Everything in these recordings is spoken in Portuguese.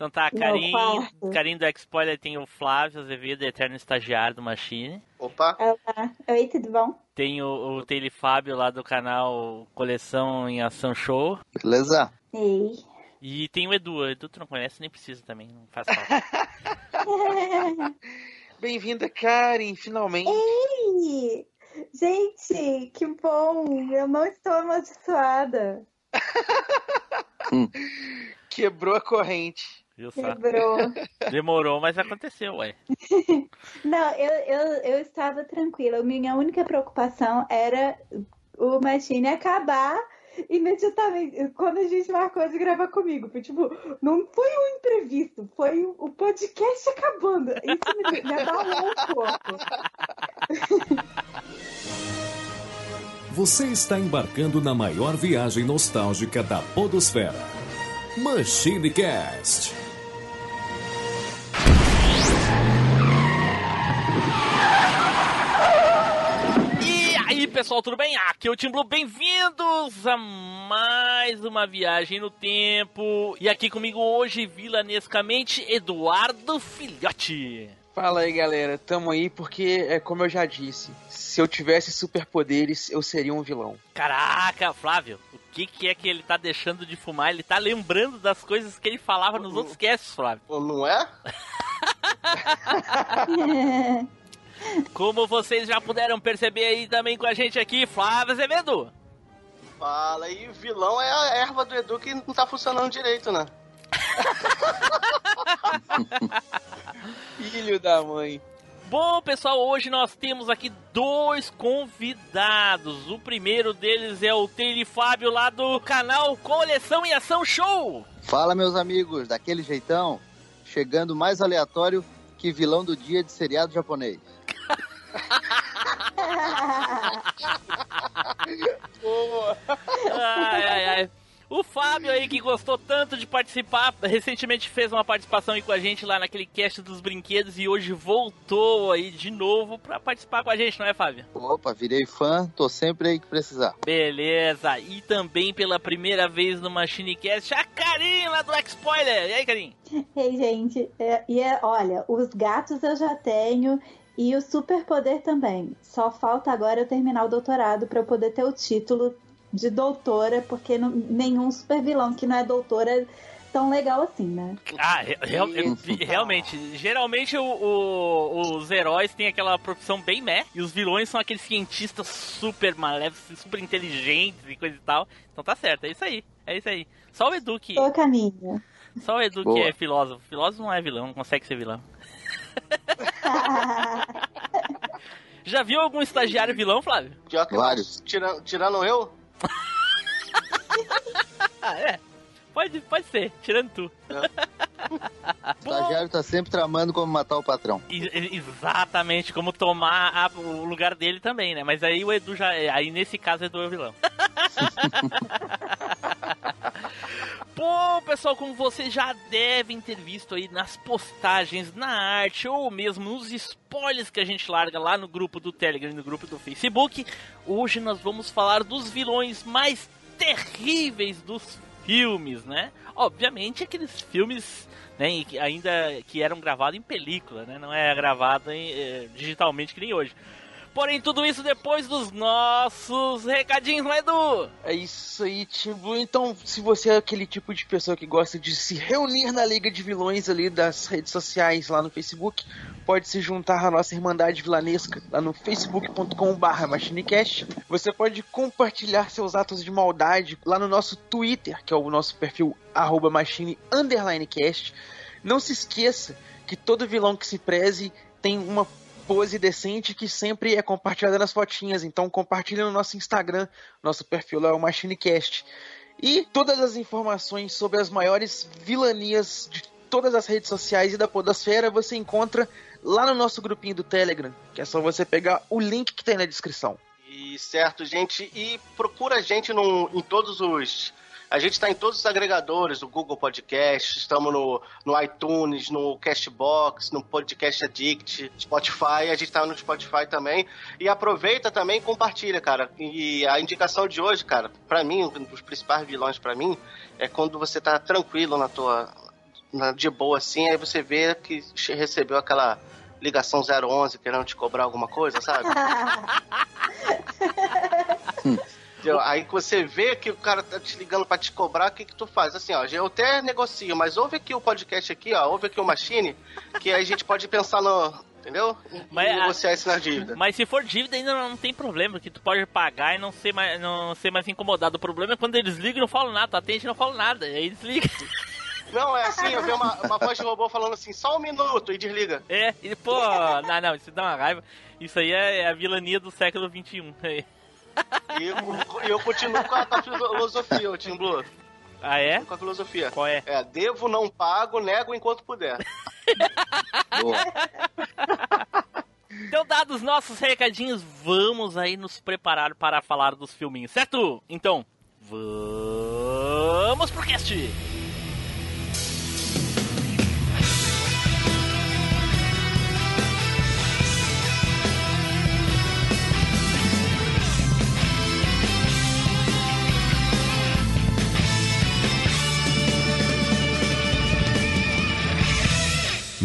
Então tá, carinho, carinho do X-Spoiler tem o Flávio Azevedo, eterno estagiário do Machine. Opa! Olá, oi, tudo bom? Tem o, o Tele Fábio lá do canal Coleção em Ação Show. Beleza? Ei. E tem o Edu. O Edu tu não conhece, nem precisa também, não faz falta. Bem-vinda, Karen, finalmente. Ei! Gente, que bom! Eu não estou amaldiçoada. Quebrou a corrente. Viu só? Quebrou. Demorou, mas aconteceu, ué. Não, eu, eu, eu estava tranquila. Minha única preocupação era o Machine acabar imediatamente. Quando a gente marcou de gravar comigo. Foi tipo, não foi um imprevisto, foi o podcast acabando. Isso me, me abalou um pouco. Você está embarcando na maior viagem nostálgica da Podosfera. Machine Cast. Pessoal, tudo bem? Aqui é o Tim Blue, bem-vindos a mais uma viagem no tempo. E aqui comigo hoje, vilanescamente, Eduardo Filhote. Fala aí, galera. Tamo aí porque, é como eu já disse, se eu tivesse superpoderes, eu seria um vilão. Caraca, Flávio, o que, que é que ele tá deixando de fumar? Ele tá lembrando das coisas que ele falava nos outros casts, Flávio. Não é? Como vocês já puderam perceber aí também com a gente aqui, Flávio Azevedo. Fala aí, vilão é a erva do Edu que não tá funcionando direito, né? Filho da mãe. Bom, pessoal, hoje nós temos aqui dois convidados. O primeiro deles é o Taylor Fábio lá do canal Coleção e Ação Show. Fala, meus amigos, daquele jeitão, chegando mais aleatório que vilão do dia de seriado japonês. Ai, ai, ai. O Fábio aí que gostou tanto de participar, recentemente fez uma participação aí com a gente lá naquele cast dos brinquedos e hoje voltou aí de novo pra participar com a gente, não é, Fábio? Opa, virei fã, tô sempre aí que precisar. Beleza, e também pela primeira vez no MachineCast, a Karim lá do X-Spoiler. E aí, Karim? Ei, gente, é- e é- olha, os gatos eu já tenho e o superpoder também. Só falta agora eu terminar o doutorado pra eu poder ter o título de doutora, porque não- nenhum super vilão que não é doutora é tão legal assim, né? Ah, re- real- realmente, geralmente o- o- os heróis têm aquela profissão bem meh, e os vilões são aqueles cientistas super maléficos, super inteligentes e coisa e tal. Então tá certo, é isso aí, é isso aí. Só o Edu que, Tô caminho. só o Edu que Boa. é filósofo. Filósofo não é vilão, não consegue ser vilão. Já viu algum estagiário vilão, Flávio? Pior que Vários. Tirando, tirando eu, Ah, é. Pode, pode ser, tirando tu. O estagiário tá sempre tramando como matar o patrão. E- Exatamente, como tomar a- o lugar dele também, né? Mas aí o Edu já. Aí nesse caso o Edu é o vilão. Bom, pessoal, como vocês já devem ter visto aí nas postagens, na arte ou mesmo nos spoilers que a gente larga lá no grupo do Telegram e no grupo do Facebook, hoje nós vamos falar dos vilões mais terríveis dos filmes, né? Obviamente aqueles filmes né, ainda que eram gravados em película, né? Não é gravado em, eh, digitalmente que nem hoje. Porém, tudo isso depois dos nossos recadinhos, não é, Edu? É isso aí, Tim Blue. Então, se você é aquele tipo de pessoa que gosta de se reunir na Liga de Vilões ali das redes sociais lá no Facebook, pode se juntar à nossa Irmandade Vilanesca lá no facebook.com.br machinecast. Você pode compartilhar seus atos de maldade lá no nosso Twitter, que é o nosso perfil arroba. Não se esqueça que todo vilão que se preze tem uma pose decente que sempre é compartilhada nas fotinhas. Então compartilhe no nosso Instagram, nosso perfil é o MachineCast. E todas as informações sobre as maiores vilanias de todas as redes sociais e da podosfera você encontra lá no nosso grupinho do Telegram, que é só você pegar o link que tem na descrição. e certo, gente, e procura a gente no, em todos os. A gente está em todos os agregadores, o Google Podcast, estamos no, no iTunes, no Castbox, no Podcast Addict, Spotify, a gente está no Spotify também. E aproveita também e compartilha, cara. E a indicação de hoje, cara, pra mim, um dos principais vilões pra mim, é quando você tá tranquilo na tua, na- de boa assim, aí você vê que recebeu aquela ligação 011 querendo te cobrar alguma coisa, sabe? Entendeu? Aí que você vê que o cara tá te ligando pra te cobrar, o que que tu faz? Assim, ó, eu até negocio, mas ouve aqui o podcast aqui, ó, ouve aqui o Machine, que aí a gente pode pensar no, entendeu? Em Mas negociar isso na dívida. Mas se for dívida ainda não tem problema, que tu pode pagar e não ser mais, não ser mais incomodado. O problema é quando eles ligam e não falam nada, tu atende e não falam nada. Aí eles ligam. Não, é assim, eu vi uma, uma voz de robô falando assim, só um minuto, e desliga. É, e pô, não, não, isso dá uma raiva. Isso aí é, é a vilania do século XXI. E eu, eu continuo com a, com a filosofia, ô Tim Blue. Ah, é? Com a filosofia. Qual é? É, devo, não pago, nego enquanto puder. Então, dados os nossos recadinhos, vamos aí nos preparar para falar dos filminhos, certo? Então, vamos pro cast!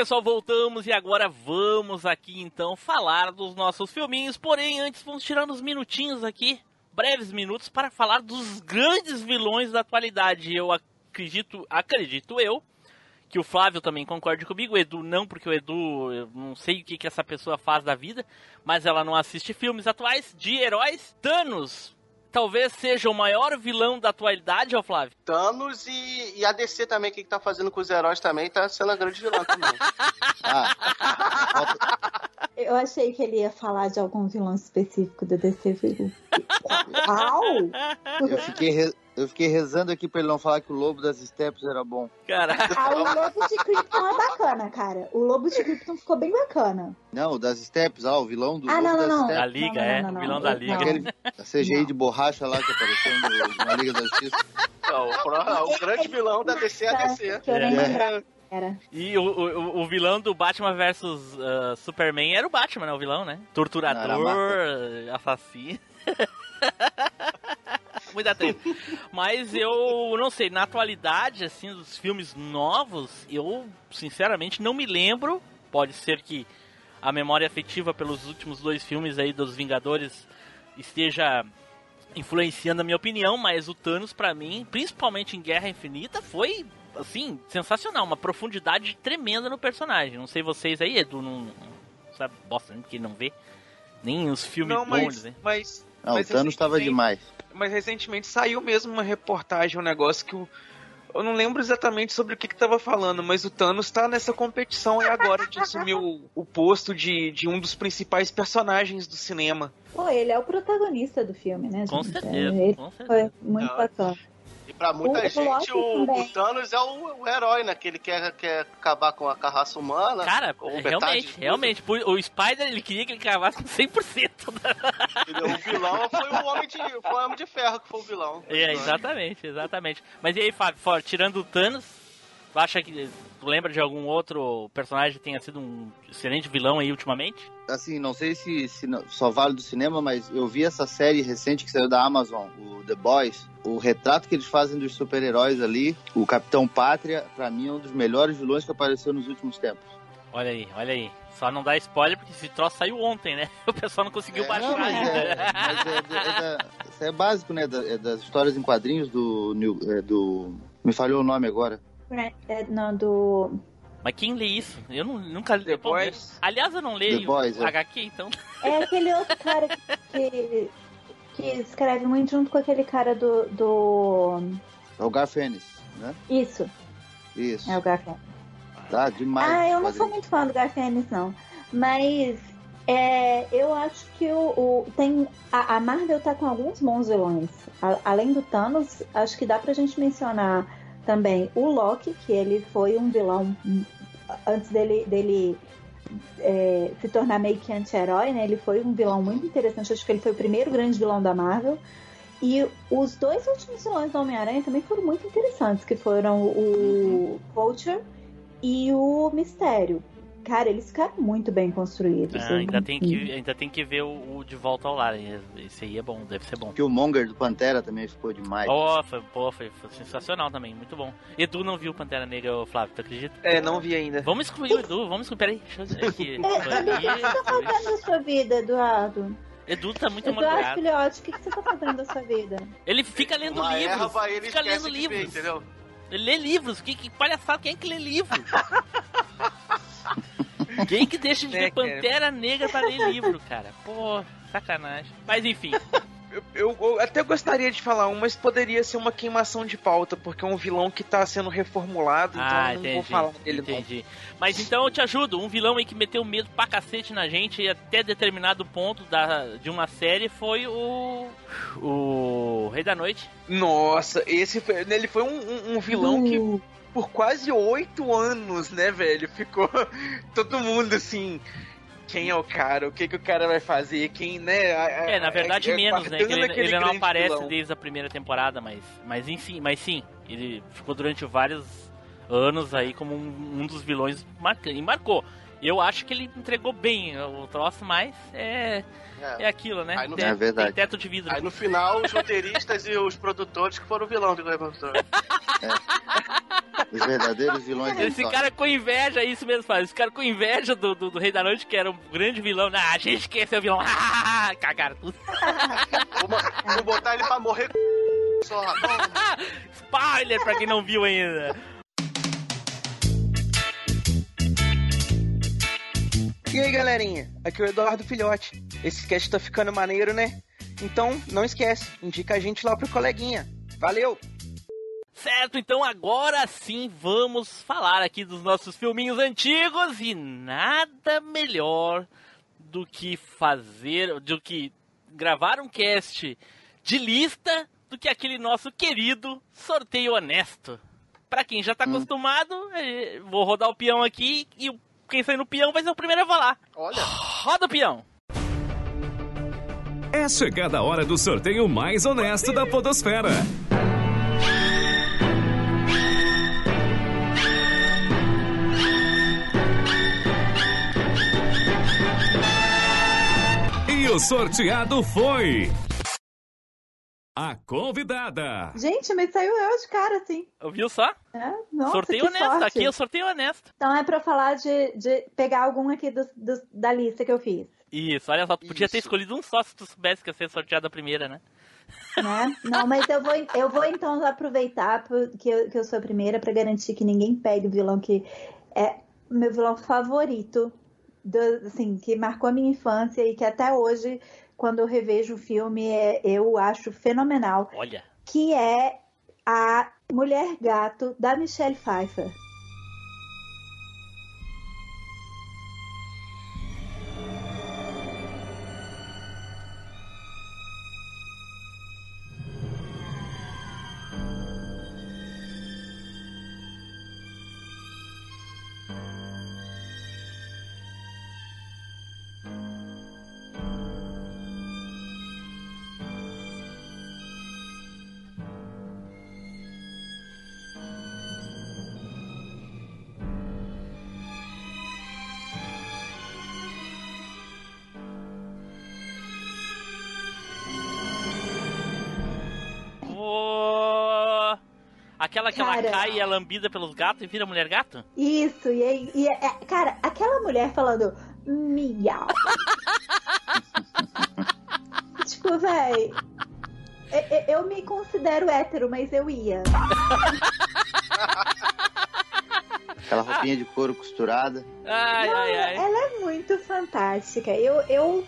Pessoal, voltamos e agora vamos aqui então falar dos nossos filminhos. Porém, antes vamos tirar uns minutinhos aqui, breves minutos, para falar dos grandes vilões da atualidade. Eu acredito, acredito eu, que o Flávio também concorde comigo, o Edu não, porque o Edu, eu não sei o que, que essa pessoa faz da vida, mas ela não assiste filmes atuais de heróis. Thanos talvez seja o maior vilão da atualidade, ó Flávio. Thanos e, e a DC também, o que, que tá fazendo com os heróis também, tá sendo a grande vilã também. Ah, Eu achei que ele ia falar de algum vilão específico do DC. Uau! eu, fiquei eu fiquei rezando aqui pra ele não falar que o Lobo das Steps era bom. Caraca. Ah, o Lobo de Krypton é bacana, cara. O Lobo de Krypton ficou bem bacana. Não, o das Steps, ah, o vilão do Ah, Lobo não, não, das não. Da Liga, Não, não, é. não, o vilão da Liga. Aquele a CGI de borracha lá que apareceu no, na Liga da Justiça. Não, o, pro- o grande vilão da DC é a DC. É. Era. E o, o, o vilão do Batman vs ah, Superman era o Batman, né? O vilão, né? Torturador, assassino. Muita treta. Mas eu não sei, na atualidade, assim, dos filmes novos, eu sinceramente não me lembro. Pode ser que a memória afetiva pelos últimos dois filmes aí dos Vingadores esteja influenciando a minha opinião, mas o Thanos, pra mim, principalmente em Guerra Infinita, foi, assim, sensacional. Uma profundidade tremenda no personagem. Não sei vocês aí, Edu, não, não sabe, bosta, nem porque não vê. Nem os filmes Não, bons, mas, né? mas, Não, Mas o Thanos tava recentemente- demais. Mas recentemente saiu mesmo uma reportagem, um negócio que o, eu não lembro exatamente sobre o que que tava falando, mas o Thanos tá nessa competição aí agora de assumir o, o posto de, de um dos principais personagens do cinema. Pô, ele é o protagonista do filme, né, Com gente? certeza, Ele com certeza. foi muito bacana. E pra muita O gente, o, o Thanos é o, o herói, né? Que ele quer, quer acabar com a carraça humana. Cara, metade realmente, realmente. O Spider, ele queria que ele cavasse com 100%. Da... Entendeu? O vilão foi o Homem de, foi o Homem de Ferro que foi o vilão. É, exatamente, exatamente. Mas e aí, Fábio, fora, tirando o Thanos, tu acha que... Tu lembra de algum outro personagem que tenha sido um excelente vilão aí ultimamente? Assim, não sei se, se não- só vale do cinema, mas eu vi essa série recente que saiu da Amazon, o The Boys. O retrato que eles fazem dos super-heróis ali, o Capitão Pátria, pra mim é um dos melhores vilões que apareceu nos últimos tempos. Olha aí, olha aí. Só não dá spoiler porque esse troço saiu ontem, né? O pessoal não conseguiu É, baixar Não, mas ainda. é, mas é, é é básico, né? é das histórias em quadrinhos do, New- é, do. Me falhou o nome agora. É, não, do. Mas quem lê isso? Eu não- nunca li. Boys. Aliás, eu não leio The Boys, é. HQ, então. É aquele outro cara que. que escreve muito junto com aquele cara do. do... É o Garfênis, né? Isso, Isso. é o Garfield. Tá demais. Ah, eu não sou muito fã do Garfênis, não. Mas é, eu acho que o, o- tem a, a Marvel tá com alguns bons vilões. A- além do Thanos, acho que dá pra gente mencionar também o Loki, que ele foi um vilão hum, antes dele, dele é, se tornar meio que anti-herói, né? Ele foi um vilão muito interessante. Acho que ele foi o primeiro grande vilão da Marvel. E os dois últimos vilões do Homem-Aranha também foram muito interessantes, que foram o Vulture e o Mistério. Cara, eles ficaram muito bem construídos. Ah, ainda, tem que, ainda tem que ver o, o De Volta ao Lar. Esse aí é bom, deve ser bom. Que o Monger do Pantera também ficou demais. Oh, foi, pô, foi, foi sensacional também, muito bom. Edu não viu Pantera Negra, Flávio, tu acredita? É, não vi ainda. Vamos excluir o Edu, vamos excluir. Peraí, deixa eu ver aqui. É, o que você tá fazendo da sua vida, Eduardo? Edu tá muito Eduardo amargurado. Filhote, o que que você tá fazendo da sua vida? Ele fica lendo Uma livros. erva, ele Fica lendo de ver, livros. entendeu? Ele lê livros. Que, que palhaçada, quem é que lê livro? quem que deixa de É, ver cara. Pantera Negra pra ler livro, cara? Pô, sacanagem. Mas enfim, Eu, eu- eu até gostaria de falar um, mas poderia ser uma queimação de pauta, porque é um vilão que tá sendo reformulado, então ah, eu não entendi. vou falar dele não. entendi. Mas então eu te ajudo. Um vilão aí que meteu medo pra cacete na gente até determinado ponto da, de uma série foi o. O Rei da Noite. Nossa, esse foi, ele foi um, um- um vilão que Uh, por quase oito anos, né, velho? Ficou todo mundo assim. Quem é o cara? O que, que o cara vai fazer? Quem, né? a- É, na verdade é- menos, né? Ele, ele não aparece vilão. desde a primeira temporada, mas, mas enfim, mas sim, ele ficou durante vários anos aí como um, um dos vilões marcantes. E marcou. Eu acho que ele entregou bem o troço, mas é, É. é aquilo, né? Aí não- Tem- É verdade. Tem teto de vidro. Aí no final, os roteiristas e os produtores que foram o vilão do Game of Thrones. Os verdadeiros vilões Esse história. cara com inveja, é isso mesmo, faz. Esse cara com inveja do, do, do Rei da Noite, que era um grande vilão. Ah, a gente quer ser o vilão. Cagaram tudo. Vou, botar ele pra morrer só. Spoiler pra quem não viu ainda. E aí, galerinha? Aqui é o Eduardo Filhote. Esse cast tá ficando maneiro, né? Então, não esquece, indica a gente lá pro coleguinha. Valeu! Certo, então agora sim vamos falar aqui dos nossos filminhos antigos e nada melhor do que fazer, do que gravar um cast de lista do que aquele nosso querido sorteio honesto. Pra quem já tá acostumado, eh, vou rodar o peão aqui e o- quem sair no peão vai ser o primeiro a falar. Olha, Roda o peão! É chegada a hora do sorteio mais honesto da Podosfera. E o sorteado foi. A convidada. Gente, mas saiu eu de cara, assim. Ouviu só? É, nossa, sorteio que honesto, sorte. aqui é o sorteio honesto. Então é pra eu falar de, de pegar algum aqui dos- dos- da lista que eu fiz. Isso, olha só, tu podia ter escolhido um só se tu soubesse que ia ser sorteado a primeira, né? Né? Não, mas eu vou, eu vou então aproveitar que eu, que eu sou a primeira pra garantir que ninguém pegue o vilão que é o meu vilão favorito, do- assim, que marcou a minha infância e que até hoje, quando eu revejo o filme, é- eu acho fenomenal, Olha. que é a Mulher Gato da Michelle Pfeiffer. Aquela que ela Cara. cai e é lambida pelos gatos e vira mulher gato? Isso, e, aí- e é- cara, aquela mulher falando miau. tipo, véi. e- e- Eu me considero hétero, mas eu ia. Aquela roupinha de couro costurada. Ai, Não, ai, ai. Ela é muito fantástica. Eu, eu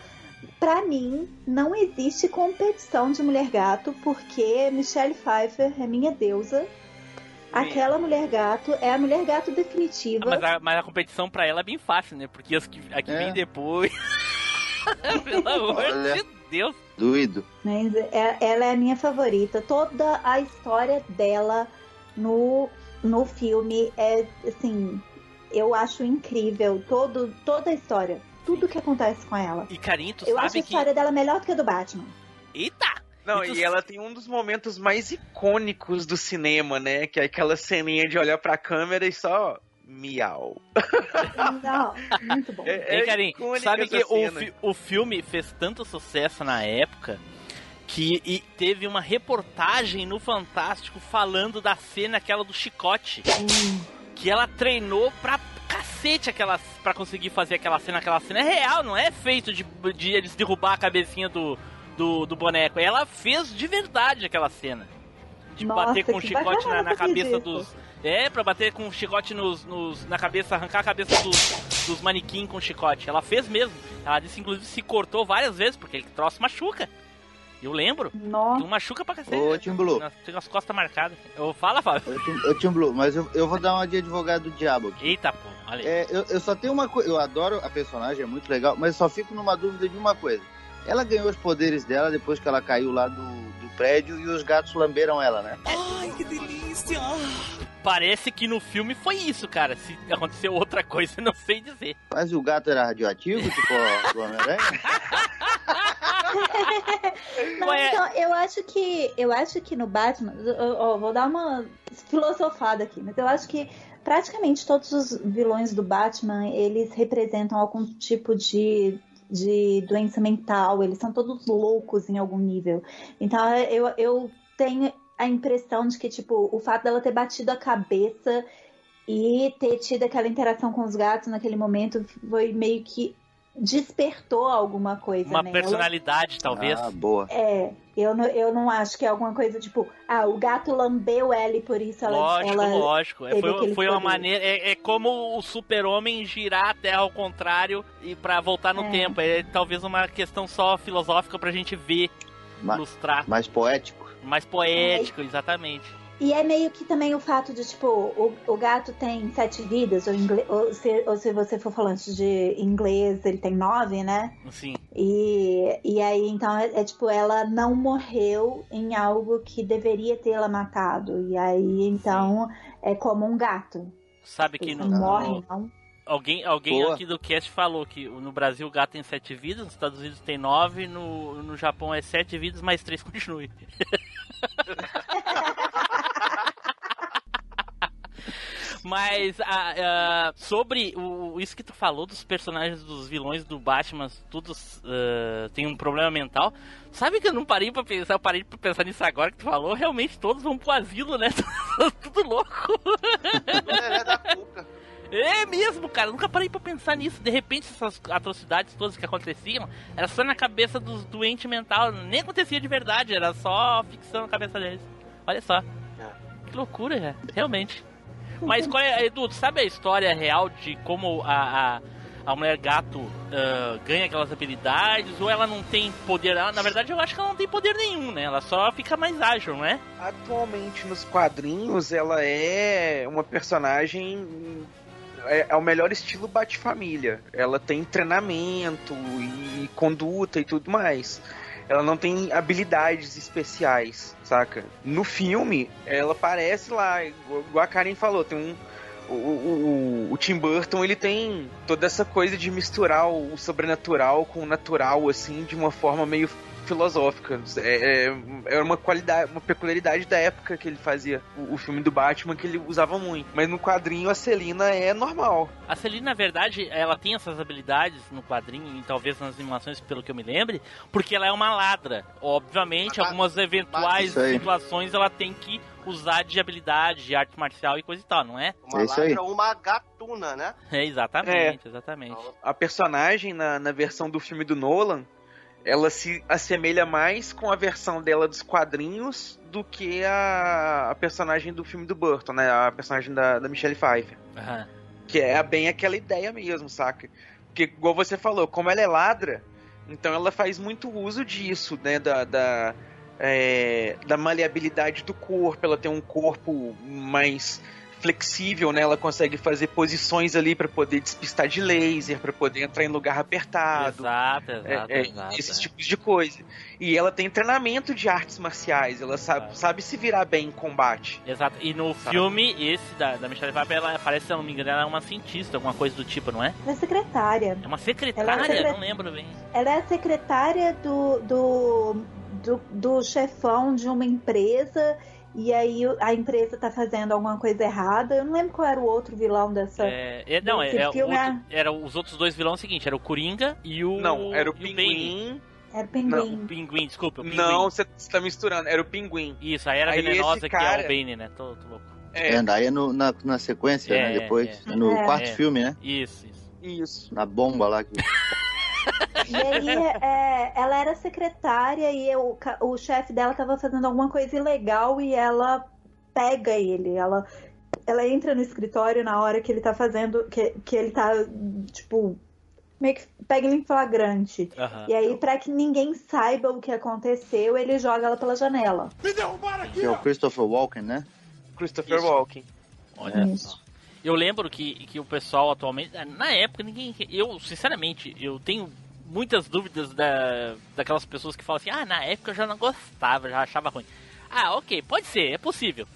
Pra mim, não existe competição de mulher gato, porque Michelle Pfeiffer é minha deusa. Aquela mulher gato é a mulher gato definitiva. Ah, mas, a, mas a competição pra ela é bem fácil, né? Porque as que, a que É. vem depois. Pelo amor Olha. de Deus. Doido. Mas é- ela é a minha favorita. Toda a história dela no, no filme é assim, eu acho incrível todo, toda a história, tudo que acontece com ela. E Karim, tu Eu acho a sabe que. história dela melhor do que a do Batman. Eita! Não, E tu- e ela tem um dos momentos mais icônicos do cinema, né? Que é aquela ceninha de olhar pra câmera e só miau. Não, muito bom. É, Ei, Karim, icônica sabe que o, fi- o filme fez tanto sucesso na época que e teve uma reportagem no Fantástico falando da cena aquela do chicote. Que ela treinou pra cacete aquela, pra conseguir fazer aquela cena. Aquela cena é real, não é feito de, de eles derrubar a cabecinha do, do, do boneco. Ela fez de verdade aquela cena. De Nossa, bater com o que chicote na, na cabeça dos. É, pra bater com o chicote nos, nos- na cabeça, arrancar a cabeça dos, dos manequim com chicote. Ela fez mesmo. Ela disse, inclusive, se cortou várias vezes, porque ele troço machuca. Eu lembro. Nossa. Não machuca pra cacete. Ô, Tim Blue. Tem as costas marcadas. Eu, fala, Fábio. Ô, Tim- Ô, Tim Blue, mas eu, eu vou dar uma de advogado do diabo aqui. Eita, pô. Olha aí. É, eu, eu só tenho uma coisa. Eu adoro a personagem, é muito legal, mas só fico numa dúvida de uma coisa. Ela ganhou os poderes dela depois que ela caiu lá do, do prédio e os gatos lamberam ela, né? Parece que no filme foi isso, cara. Se aconteceu outra coisa, eu não sei dizer. Mas o gato era radioativo, tipo o Homem-Aranha? Não, Ué. então, eu acho que eu acho que no Batman, ó, vou dar uma filosofada aqui, mas eu acho que praticamente todos os vilões do Batman, eles representam algum tipo de de doença mental, eles são todos loucos em algum nível. Então eu, eu tenho a impressão de que, tipo, o fato dela ter batido a cabeça e ter tido aquela interação com os gatos naquele momento foi meio que despertou alguma coisa, Uma né? Ela- personalidade, talvez. Ah, boa. é, eu não, eu não acho que é alguma coisa tipo, ah, o gato lambeu ela e por isso ela. lógico, ela lógico. É, teve foi foi uma maneira. É, é como o super-homem girar a Terra ao contrário e pra voltar no É. tempo. É talvez uma questão só filosófica pra gente ver, Ma- ilustrar. Mais poético. Mais poético, exatamente. E é meio que também o fato de, tipo, o, o gato tem sete vidas, ou, ingle- ou, se, ou se você for falante de inglês, ele tem nove, né? Assim. E, e aí, então, é, é tipo, ela não morreu em algo que deveria tê-la matado. E aí, então, é como um gato. Sabe que não morre, no- não. alguém, alguém Boa. aqui do cast falou que no Brasil o gato tem sete vidas, nos Estados Unidos tem nove, no, no Japão é sete vidas, mais três continue. Mas a- a- sobre o, isso que tu falou dos personagens dos vilões do Batman, todos ah, têm um problema mental. Sabe que eu não parei pra pensar, eu parei pra pensar nisso agora que tu falou, realmente todos vão pro asilo, né? Tudo louco. É da cuca. É mesmo, cara, eu nunca parei pra pensar nisso. De repente, essas atrocidades todas que aconteciam, era só na cabeça dos doentes mental, nem acontecia de verdade, era só ficção na cabeça deles. Olha só. Que loucura, é, realmente. Mas qual é, Edu, sabe a história real de como a, a, a mulher gato ah, ganha aquelas habilidades? Ou ela não tem poder? Ela, na verdade, eu acho que ela não tem poder nenhum, né? Ela só fica mais ágil, não é? Atualmente nos quadrinhos ela é uma personagem é, é o melhor estilo Bate-Família. Ela tem treinamento e conduta e tudo mais. Ela não tem habilidades especiais, saca? No filme, ela aparece lá, igual a Karen falou, tem um. O, o, o- o Tim Burton ele tem toda essa coisa de misturar o sobrenatural com o natural, assim, de uma forma meio filosófica. É, é, é uma qualidade, uma peculiaridade da época que ele fazia o, o filme do Batman que ele usava muito. Mas no quadrinho a Celina é normal. A Celine, na verdade, ela tem essas habilidades no quadrinho e talvez nas animações, pelo que eu me lembre, porque ela é uma ladra. Obviamente, Mas- algumas eventuais aí. situações ela tem que usar de habilidade, de arte marcial e coisa e tal, não é? Uma É isso aí. ladra, uma gatuna, né? É, exatamente, exatamente. A personagem na, na versão do filme do Nolan, ela se assemelha mais com a versão dela dos quadrinhos do que a, a personagem do filme do Burton, né? A personagem da, da Michelle Pfeiffer. Aham. Que é bem aquela ideia mesmo, saca? Porque, igual você falou, como ela é ladra, Então ela faz muito uso disso, né? Da, da, é, da maleabilidade do corpo. Ela tem um corpo mais flexível, né? Ela consegue fazer posições ali para poder despistar de laser, para poder entrar em lugar apertado. Exato, exato, é, é, exato. esses é. tipos de coisa. E ela tem treinamento de artes marciais, ela sabe, sabe se virar bem em combate. Exato. E no Sabe? filme, esse da, da Michelle Pfeiffer, ela parece, se eu não me engano, ela é uma cientista, alguma coisa do tipo, não é? Ela é secretária. É uma secretária, Ela é secre- não lembro bem. Ela é a secretária do, do, do, do chefão de uma empresa. E aí a empresa tá fazendo alguma coisa errada. Eu não lembro qual era o outro vilão dessa. É, é- não, é, é o filme outro- era os outros dois vilões seguinte, era o Coringa e o Não, era o pinguim. Era o O pinguim. pinguim, desculpa, o pinguim. Não, você tá misturando, era o pinguim. Isso, a era Aí venenosa esse que é cara- o Bane, né? Tô, tô louco. É, É, daí é no- na, na sequência, É, né? Depois. é. É no É. quarto É. filme, né? Isso, isso. isso. Na bomba lá. Que... E aí é, ela era secretária e o, ca- o chefe dela tava fazendo alguma coisa ilegal e ela pega ele. Ela, ela entra no escritório na hora que ele tá fazendo. Que, que ele tá, tipo, meio que pega ele em flagrante. Aham. E aí, pra que ninguém saiba o que aconteceu, ele joga ela pela janela. Que é o Christopher Walken, né? Christopher Isso. Walken. Olha Isso. Eu lembro que, que o pessoal atualmente. Na época, ninguém. Eu, sinceramente, eu tenho muitas dúvidas da, daquelas pessoas que falam assim: ah, na época eu já não gostava, já achava ruim. Ah, ok, pode ser, é possível.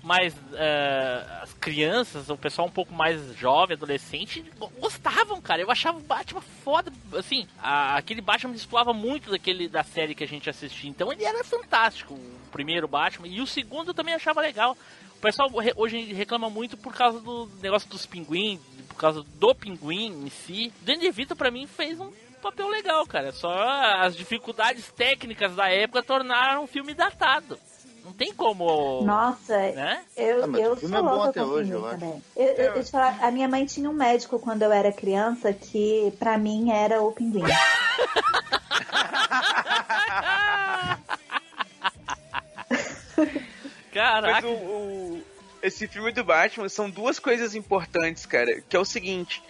Mas eh, as crianças, o pessoal um pouco mais jovem, adolescente, go- gostavam, cara. Eu achava o Batman foda. Assim, a- aquele Batman destoava muito daquele da série que a gente assistia. Então ele era fantástico, o primeiro Batman. E o segundo eu também achava legal. O pessoal hoje reclama muito por causa do negócio dos pinguins, por causa do pinguim em si. Danny DeVito pra mim fez um papel legal, cara. Só as dificuldades técnicas da época tornaram o filme datado. Não tem como. Nossa, Né? eu, Ah, eu filme sou é louca até com hoje, pinguim eu acho. também. Eu, eu, eu te falar, a minha mãe tinha um médico quando eu era criança que, pra mim, era o pinguim. Mas Caraca. o, o- esse filme do Batman são duas coisas importantes, cara. Que é o seguinte: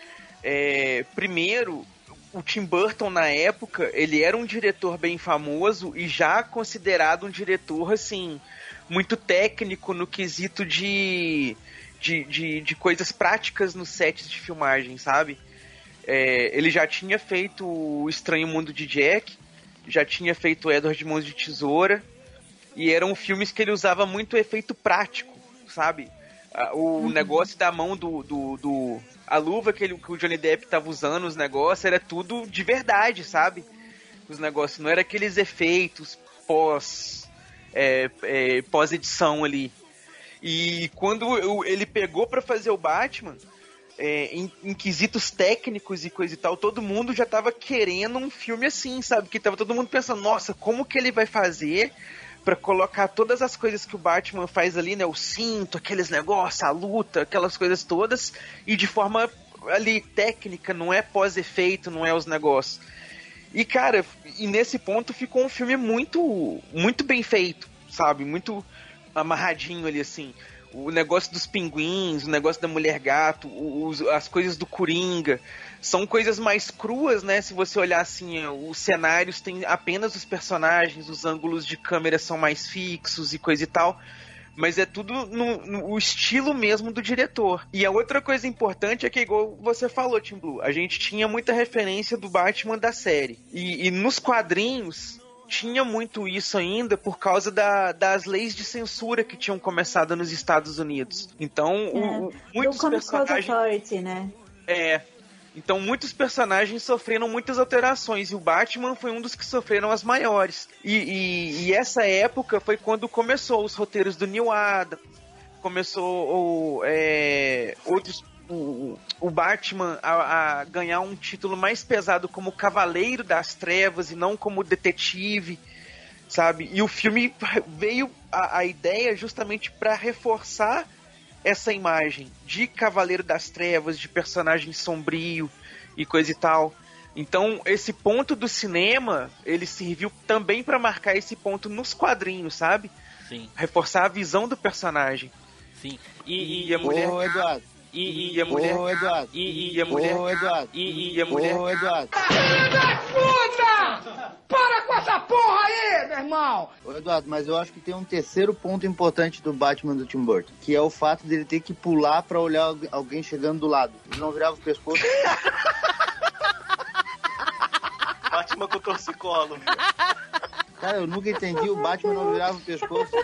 é, primeiro, o Tim Burton na época ele era um diretor bem famoso e já considerado um diretor assim muito técnico no quesito de de, de, de coisas práticas nos sets de filmagem, sabe? É, ele já tinha feito o Estranho Mundo de Jack, já tinha feito Edward de Mãos de Tesoura, e eram filmes que ele usava muito efeito prático, sabe? Ah, O negócio da mão do. do, do- a luva que, ele, que o Johnny Depp tava usando, os negócios, era tudo de verdade, sabe? Os negócios, não era aqueles efeitos pós. é, é, pós-edição ali. E quando eu- ele pegou pra fazer o Batman, é, em, em quesitos técnicos e coisa e tal, todo mundo já tava querendo um filme assim, sabe? Que tava todo mundo pensando, nossa, como que ele vai fazer pra colocar todas as coisas que o Batman faz ali, né? O cinto, aqueles negócios, a luta, aquelas coisas todas, e de forma ali técnica, não é pós-efeito, não é os negócios. E cara, e nesse ponto ficou um filme muito, muito bem feito, sabe? Muito amarradinho ali assim. O negócio dos pinguins, o negócio da mulher gato, as coisas do Coringa, são coisas mais cruas, né? Se você olhar assim, os cenários têm apenas os personagens, os ângulos de câmera são mais fixos e coisa e tal. Mas é tudo no, no- estilo mesmo do diretor. E a outra coisa importante é que, igual você falou, Tim Blue, a gente tinha muita referência do Batman da série. E, e nos quadrinhos tinha muito isso ainda por causa da- das leis de censura que tinham começado nos Estados Unidos. Então, o- o- Do muitos personagens. Authority, né? É. Então muitos personagens sofreram muitas alterações e o Batman foi um dos que sofreram as maiores. E, e- e essa época foi quando começou os roteiros do Neil Adams, começou o, é, outros o, o Batman a, a ganhar um título mais pesado como Cavaleiro das Trevas e não como detetive, sabe? E o filme veio a, a ideia justamente para reforçar essa imagem de Cavaleiro das Trevas, de personagem sombrio e coisa e tal. Então, esse ponto do cinema, ele serviu também para marcar esse ponto nos quadrinhos, sabe? Sim, Reforçar a visão do personagem. sim. E, E a mulher- Ô, Eduardo. E, e, a mulher- Ô, Eduardo. E, E a mulher- Ô, Eduardo. E, E a mulher- Ô, Eduardo. aí, meu irmão! Ô, Eduardo, mas eu acho que tem um terceiro ponto importante do Batman do Tim Burton, que é o fato dele ter que pular pra olhar algu- alguém chegando do lado. Ele não virava o pescoço. Batman com torcicolo. Cara, eu nunca entendi, o Batman não virava o pescoço.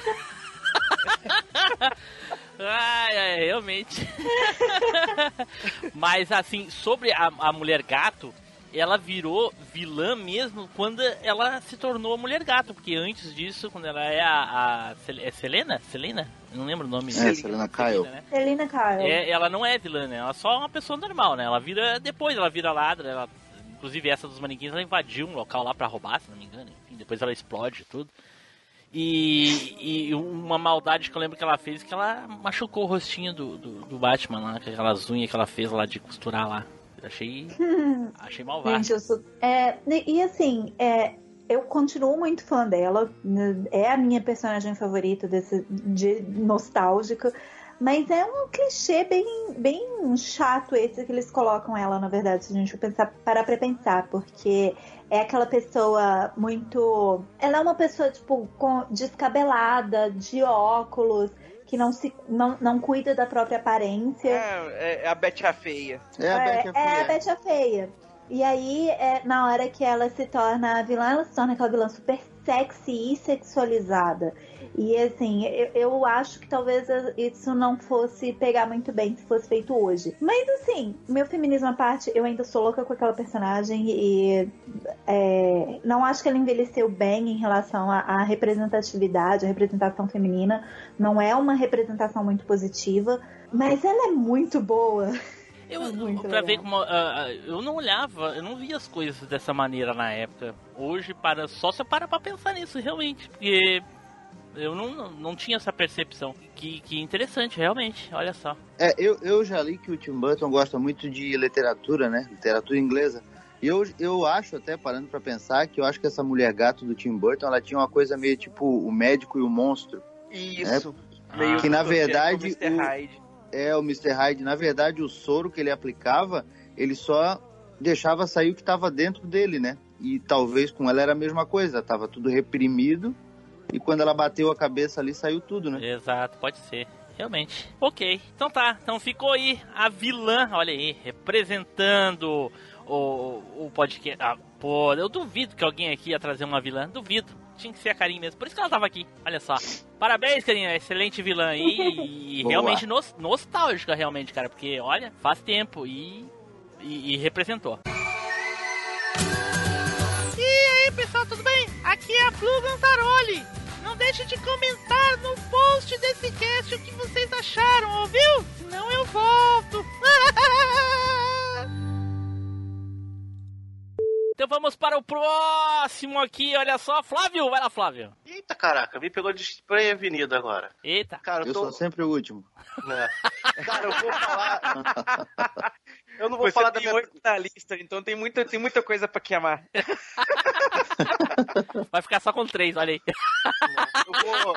Ai, ai, realmente. Mas assim, sobre a, a mulher gato, ela virou vilã mesmo quando ela se tornou mulher gato, porque antes disso, quando ela é a, a é Selena, Selena, Eu não lembro o nome. É, Selena Kyle. né? Selena Kyle. É, ela não é vilã, né? Ela é só uma pessoa normal, né? Ela vira depois, ela vira ladra, ela inclusive essa dos manequins, ela invadiu um local lá pra roubar, se não me engano, enfim, depois ela explode e tudo. E, e uma maldade que eu lembro que ela fez que ela machucou o rostinho do, do, do Batman lá, com aquelas unhas que ela fez lá de costurar lá. Achei. achei malvado. Gente, eu sou. É, e assim, é, eu continuo muito fã dela. né, É a minha personagem favorita desse, de nostálgica. Mas é um clichê bem, bem chato esse que eles colocam ela, na verdade, se a gente pensar, parar pra pensar, porque é aquela pessoa muito. Ela é uma pessoa, tipo, com, descabelada, de óculos, que não se não, não cuida da própria aparência. É, é a Betty a Feia. É a Betty a É, é a Feia. Betty a Feia. E aí, é, na hora que ela se torna a vilã, ela se torna aquela vilã super sexy e sexualizada. E assim, eu, eu acho que talvez isso não fosse pegar muito bem se fosse feito hoje. Mas assim, meu feminismo à parte, eu ainda sou louca com aquela personagem e é, não acho que ela envelheceu bem em relação à, representatividade, à representação feminina. Não é uma representação muito positiva, mas ela é muito boa. Eu, É pra legal. ver como. ah, eu não olhava, eu não via as coisas dessa maneira na época. Hoje, para, só se eu parar pra pensar nisso, realmente. Porque eu não, não, tinha essa percepção. Que, que interessante, realmente. Olha só. É, eu, eu já li que o Tim Burton gosta muito de literatura, né? Literatura inglesa. E eu, eu acho, até parando pra pensar, que eu acho que essa mulher gato do Tim Burton, ela tinha uma coisa meio tipo o médico e o monstro. Isso. Ah. Meio Que, na verdade, do Mr. o- Hyde. É, o Mr. Hyde, na verdade, o soro que ele aplicava, ele só deixava sair o que estava dentro dele, né? E talvez com ela era a mesma coisa, tava tudo reprimido. E quando ela bateu a cabeça ali, saiu tudo, né? Exato, pode ser. Realmente. Ok. Então tá. Então ficou aí a vilã, olha aí, representando o, o podcast. Ah, pô, eu duvido que alguém aqui ia trazer uma vilã. Duvido. Tinha que ser a Karim mesmo. Por isso que ela tava aqui. Olha só. Parabéns, Karim. Excelente vilã aí. E Boa. realmente nos- nostálgica, realmente, cara. Porque, olha, faz tempo e, e, e representou. E aí, pessoal, tudo bem? Aqui é a Flu Gantaroli. Não deixe de comentar no post desse cast o que vocês acharam, ouviu? Senão eu volto. Então vamos para o próximo aqui, olha só. Flávio, vai lá, Flávio. Eita caraca, me pegou desprevenido agora. Eita. Cara, eu Eu tô. sou sempre o último. né? Cara, eu vou falar. Eu não vou Você falar da minha. oito na lista, então tem muita, tem muita coisa pra queimar. Vai ficar só com três, olha aí. Eu vou.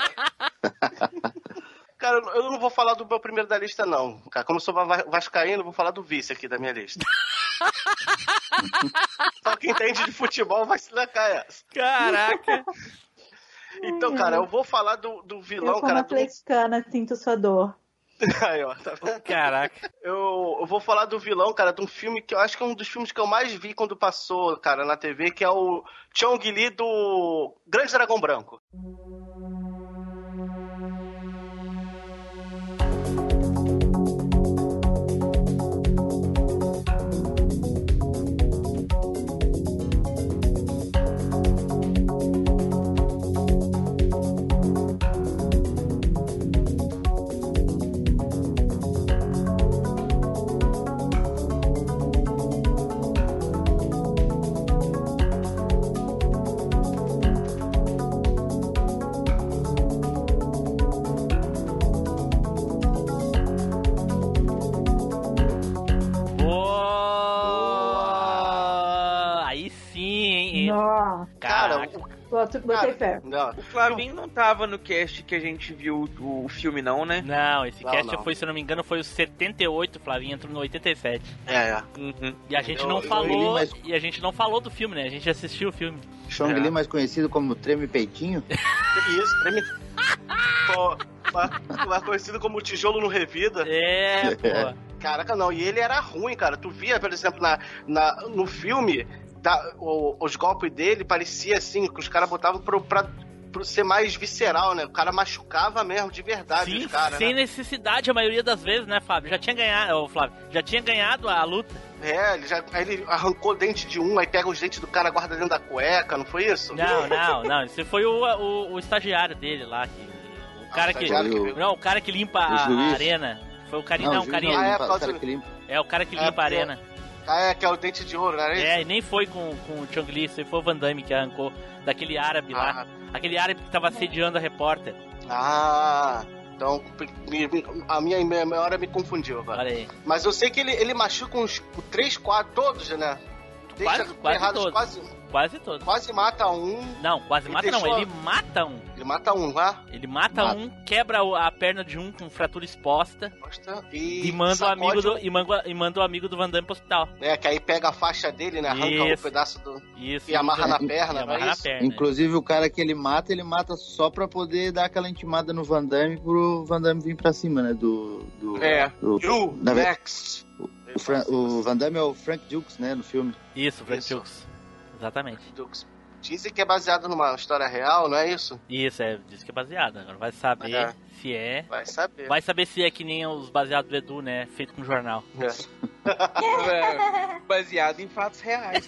Cara, eu não vou falar do meu primeiro da lista, não. Cara, como eu sou va- vascaíno, eu vou falar do vice aqui da minha lista. Só quem entende de futebol vai se lascar essa. Caraca. Então, cara, eu vou falar do, do Eu, vilão, como cara. Do... atleticana, sinto sua dor. Aí, ó, tá? Caraca. Eu, eu vou falar do vilão, cara, de um filme que eu acho que é um dos filmes que eu mais vi quando passou, cara, na TV, que é o Chong Li do Grande Dragão Branco. Cara, Caraca. o, Boto, botei fé. Não. O Flavinho não tava no cast que a gente viu o, o filme, não, né? Não, esse Não, cast não. foi, se eu não me engano, foi o 78, Flavinho entrou no 87. É, é. Uhum. E a gente Eu- não eu falou, mas- e a gente não falou do filme, né? A gente assistiu o filme. Chong É. Mais conhecido como Treme Peitinho. Isso, treme. Pô, mais- mais conhecido como tijolo no revida. É, pô. Caraca, não. E ele era ruim, cara. Tu via, por exemplo, na, na, no filme, da- o- os golpes dele parecia assim, que os caras botavam pro, pra, pro ser mais visceral, né? O cara machucava mesmo, de verdade, Sim, os caras, sem né? necessidade a maioria das vezes, né, Fábio? Já tinha ganhado, ô, Flávio, já tinha ganhado a luta. É, ele, já, aí ele arrancou o dente de um, aí pega os dentes do cara, guarda dentro da cueca, não foi isso? Não, não, não. Esse foi o, o, o estagiário dele lá. Que, o cara que. estagiário que. Não, o cara que limpa O a, a arena. Foi o carinha, não, o o carinha. Ah, é, limpa- por causa o cara que limpa. É o cara que É, limpa a porque- arena. Ah, é, que é o dente de ouro, não era isso? É, e nem foi com, com o Chong Li, isso aí foi o Van Damme que arrancou daquele árabe lá. Aquele árabe que tava assediando a repórter. Ah, então a minha memória me confundiu aí. Mas eu sei que ele, ele machuca uns 3, 4, todos, né? Deixa Quase- quase errados, todos. quase, Quase todo. quase mata um. Não, quase mata não, ele mata um. Ele mata um lá. Ele mata, Mata. um, quebra a perna de um com fratura exposta E, e, manda o amigo do, um- e, manda, e manda o amigo do Van Damme pro hospital. É, que aí pega a faixa dele, né? Arranca um Isso. pedaço do. Isso. E amarra na E perna, amarra é na isso? perna. Inclusive, o cara que ele mata, ele mata só pra poder dar aquela intimada no Van Damme pro Van Damme vir pra cima, né? Do. do É. do- You, Na ve- next! O, Fran- o Van Damme é o Frank Dukes, né? No filme. Isso, Frank Isso. Dukes. Exatamente. Dizem que é baseado numa história real, não é isso? Isso, é, diz que é baseado. Agora vai saber É. se é. Vai saber. Vai saber se é que nem os baseados do Edu, né? Feito com jornal. É. É, baseado em fatos reais.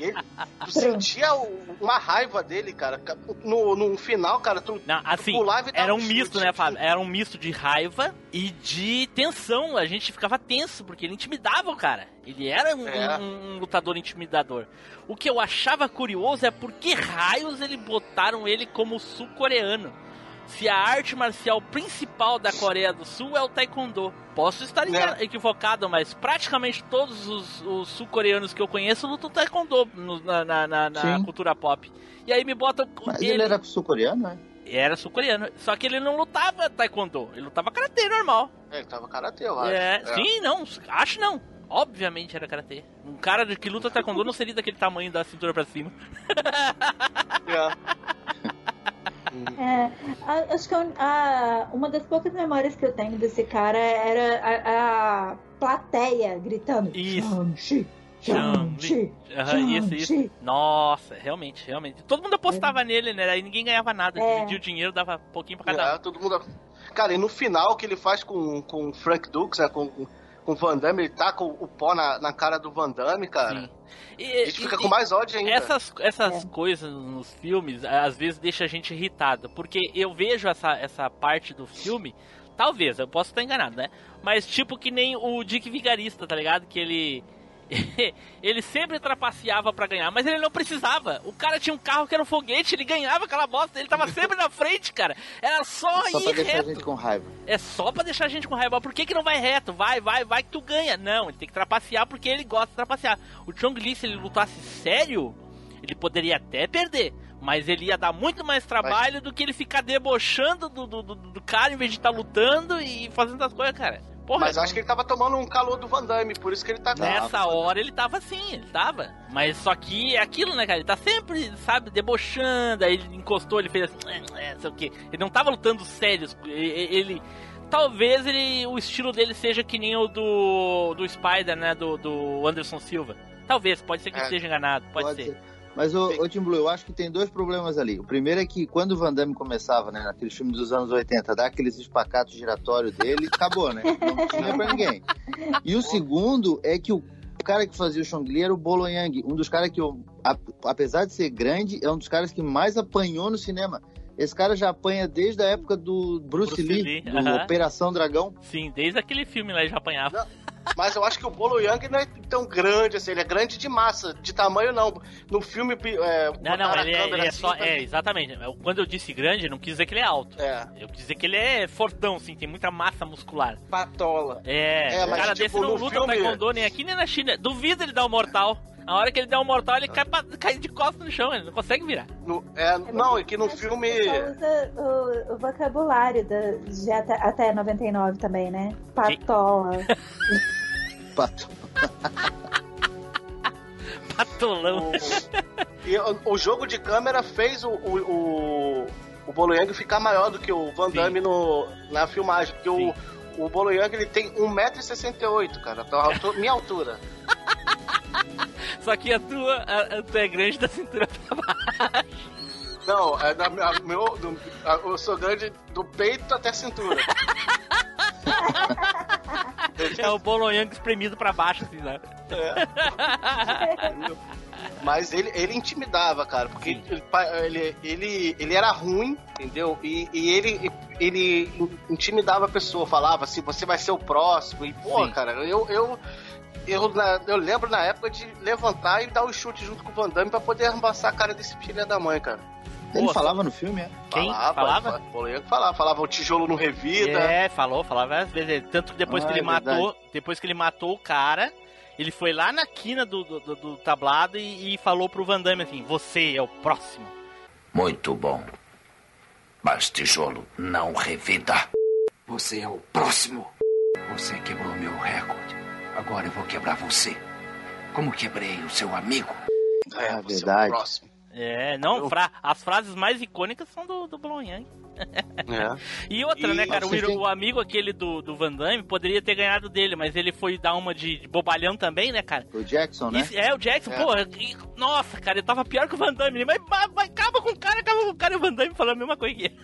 Ele- tu sentia o- uma raiva dele, cara. No, no final, cara, tu, Não, tu assim, pulava e era um chute. misto, né, Fábio? Era um misto de raiva e de tensão. A gente ficava tenso, porque ele intimidava o cara. Ele era um, É. um- um lutador intimidador. O que eu achava curioso é por que raios eles botaram ele como sul-coreano. Se a arte marcial principal da Coreia do Sul é o Taekwondo. Posso estar É. equivocado, mas praticamente todos os, os sul-coreanos que eu conheço lutam Taekwondo no- na, na- na- na cultura pop. E aí me botam Mas ele, era sul-coreano, né? era sul-coreano. Só que ele não lutava taekwondo, ele lutava karatê normal. É, ele tava karatê, eu acho. É, Sim, não, acho não. Obviamente era karatê. Um cara que luta taekwondo não seria daquele tamanho da cintura pra cima. É. É, acho que a- uma das poucas memórias que eu tenho desse cara era a, a plateia gritando. Isso. Shang-Chi, isso, isso. Shang-Chi. Nossa, realmente, realmente. Todo mundo apostava nele, né? Aí ninguém ganhava nada. É. Dividia o dinheiro, dava pouquinho pra cada É, todo mundo. Cara, e no final o que ele faz com, com o Frank Dukes, né? Com, com o Van Damme, ele taca o, o pó na, na cara do Van Damme, cara. Sim. E, A gente fica e- com mais ódio ainda. Essas, essas É. coisas nos filmes, às vezes deixa a gente irritado. Porque eu vejo essa, essa parte do filme, talvez, eu posso estar enganado, né? Mas tipo que nem o Dick Vigarista, tá ligado? Que ele. ele sempre trapaceava pra ganhar, mas ele não precisava. O cara tinha um carro que era um foguete, ele ganhava aquela bosta, ele tava sempre na frente, cara. Era só, Só pra ir deixar a gente com raiva. É só pra deixar a gente com raiva. Por que, que não vai reto? Vai, vai, vai que tu ganha. Não, ele tem que trapacear porque ele gosta de trapacear. O Chong Li, se ele lutasse sério, ele poderia até perder. Mas ele ia dar muito mais trabalho do que ele ficar debochando do, do, do, do cara em vez de estar lutando e fazendo as coisas, cara. Porra, Mas acho que ele tava tomando um calor do Van Damme, por isso que ele tá com. Nessa hora ele tava assim, ele tava. Mas só que é aquilo, né, cara? Ele tá sempre, sabe, debochando. Aí ele encostou, ele fez assim, é, sei o quê. Ele não tava lutando sério. Ele. ele- talvez ele, o estilo dele seja que nem o do, do Spider, né? Do, do Anderson Silva. Talvez, pode ser que É. esteja enganado, pode, ser. Mas, ô, ô Tim Blue, eu acho que tem dois problemas ali. O primeiro é que quando o Van Damme começava, né, naqueles filmes dos anos 80, dar aqueles espacatos giratórios dele, acabou, né? Não tinha pra ninguém. E o segundo é que o cara que fazia o Chong Li era o Bolo Yang, um dos caras que, eu, apesar de ser grande, é um dos caras que mais apanhou no cinema. Esse cara já apanha desde a época do Bruce, Bruce Lee, Lee, do aham. Operação Dragão. Sim, desde aquele filme lá ele já apanhava. Mas eu acho que o Bolo Yang não é tão grande assim, ele é grande de massa, de tamanho não. No filme. É, Não, não, ele é, ele é assim só. pra- É, exatamente. Quando eu disse grande, não quis dizer que ele é alto. É. Eu quis dizer que ele é fortão, assim, tem muita massa muscular. Patola. É, É, um mas, cara tipo, desse não luta filme- taekwondo nem aqui nem na China. Duvido ele dar o mortal. A hora que ele der um mortal, ele cai, pra- cai de costas no chão, ele não consegue virar. No- é, não, é que no filme. Usa o, o vocabulário da, de até, até 99 também, né? Patola. Pato. Patolão. O, e o, o jogo de câmera fez o, o, o, o Bolo Yang ficar maior do que o Van Damme no, na filmagem. Porque o, o Bolo Yang ele tem 1,68m, cara. A altura- minha altura. Só que a tua, a, a tua é grande da cintura pra baixo. Não, é da, a, meu, do, a, eu sou grande do peito até a cintura. É o bolonhang espremido pra baixo, assim, né? Mas ele, ele intimidava, cara, porque ele, ele, ele, ele era ruim, entendeu? E, e ele, ele intimidava a pessoa, falava assim, você vai ser o próximo. E, pô, Sim. cara, eu, eu, eu, na- eu lembro na época de levantar e dar o chute junto com o Van Damme pra poder arremessar a cara desse filho da mãe, cara. Ele Pô, falava no filme, é? Quem Falava? falava? falava, falava o tijolo no revida. É, falou, falava várias vezes. Tanto que depois Ah, que ele é matou, depois que ele matou o cara, ele foi lá na quina do, do, do- do tablado e, e falou pro Van Damme assim: Você é o próximo. Muito bom. Mas tijolo não revida. Você é o próximo. Você quebrou meu recorde. Agora eu vou quebrar você. Como quebrei o seu amigo. É, você é o verdade. próximo. É, não, fra- as frases mais icônicas são do, do Blonyan. É. E outra, E- né, cara, o, têm- o amigo aquele do, do Van Damme poderia ter ganhado dele, mas ele foi dar uma de, de bobalhão também, né, cara? O Jackson, né? É, o Jackson, É. porra, e- nossa, cara, ele tava pior que o Van Damme, mas, mas, mas acaba com o cara, acaba com o cara e o Van Damme falando a mesma coisa que ele.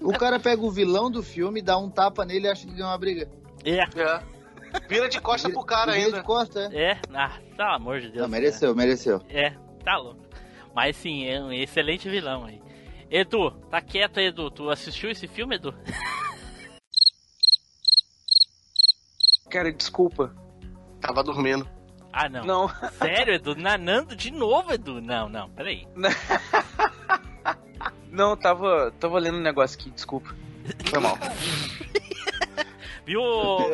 O cara pega o vilão do filme, dá um tapa nele e acha que ganhou uma briga. É, É. Vira de costa pro cara Vira ainda. de costa, é. é, ah, pelo amor de Deus. Não, mereceu, mereceu. cara. É, tá louco. Mas sim, é um excelente vilão aí. Edu, tá quieto aí, Edu. Tu assistiu esse filme, Edu? Cara, desculpa. Tava dormindo. Ah, não. Não. Sério, Edu? Nanando de novo, Edu? Não, não, peraí. Não, tava, tava lendo um negócio aqui, desculpa. Foi mal. Viu,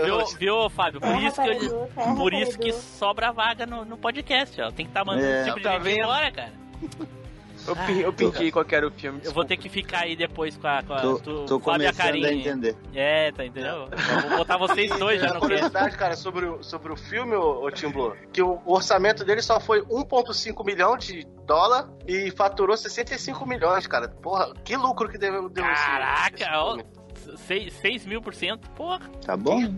viu, viu, Fábio? Por isso que eu Por isso que sobra vaga no, no podcast, ó. Tem que estar mandando É, esse tipo de tá gente vendo? embora, cara. Eu, pi- eu qual que era o filme. Eu vou ter que ficar aí depois com a, com a Tô, tu- tô e a começando a Karine. entender. É, tá entendeu? Eu vou botar vocês dois já no curiosidade, cara, sobre o, sobre o filme, ô, ô Tim Blue, que o orçamento dele só foi 1,5 milhão de dólar e faturou 65 milhões, cara. Porra, que lucro que deu, deu esse- esse Caraca, ó, filme. 6 mil por cento, porra. Tá bom?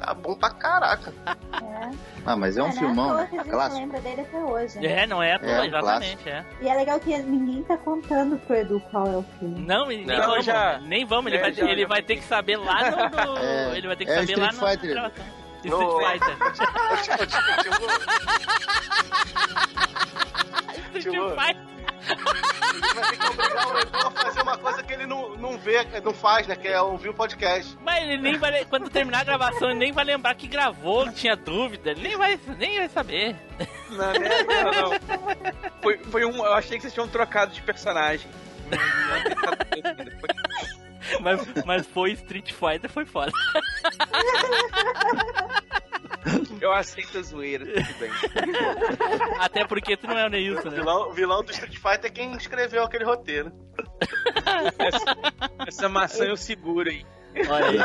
Tá bom pra caraca. É. Ah, mas é um não filmão, à toa né? que a Clássico. lembra dele até hoje. né? É, não é à toa, É, exatamente, é. E é legal que ninguém tá contando pro Edu qual é o filme. Não, e nem Não, vamos, já- nem vamos, ele, é, vai, já- ele vai ter que saber lá no... no- É, ele vai ter que é saber lá Street no... Fighter. No- Street Fighter. Tim Blue, Street Tipo, Fighter. Vai ter que obrigar o Edu a fazer uma coisa que ele não, não vê, não faz, né? Que é ouvir o podcast. Mas ele nem vai... Quando terminar a gravação, ele nem vai lembrar que gravou, que tinha dúvida. Ele nem vai, nem vai saber. Não, não, não. Foi, foi um. Eu achei que vocês tinham trocado de personagem. Mas, mas foi Street Fighter, foi foda. Eu aceito a zoeira, tudo bem. Até porque tu não é o Neilson, O né? vilão, o vilão do Street Fighter é quem escreveu aquele roteiro. Essa, essa maçã eu seguro aí. Olha aí.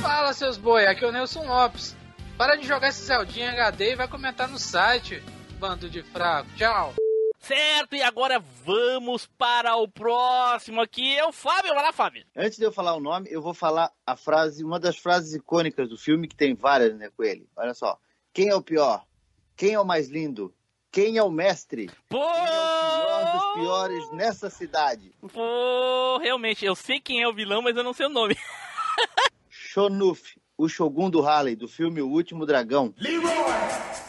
Fala seus boi, aqui é o Nelson Lopes. Para de jogar esse Zeldinha HD e vai comentar no site, bando de fraco. Tchau. Certo, e agora vamos para o próximo aqui. É o Fábio. Vai lá, Fábio. Antes de eu falar o nome, eu vou falar a frase, uma das frases icônicas do filme, que tem várias, né, com ele. Olha só. Quem é o pior? Quem é o mais lindo? Quem é o mestre? Pô! Quem é o pior dos piores nessa cidade? Pô, realmente, eu sei quem é o vilão, mas eu não sei o nome. Shonuf, o Shogun do Harley, do filme O Último Dragão. Caraca,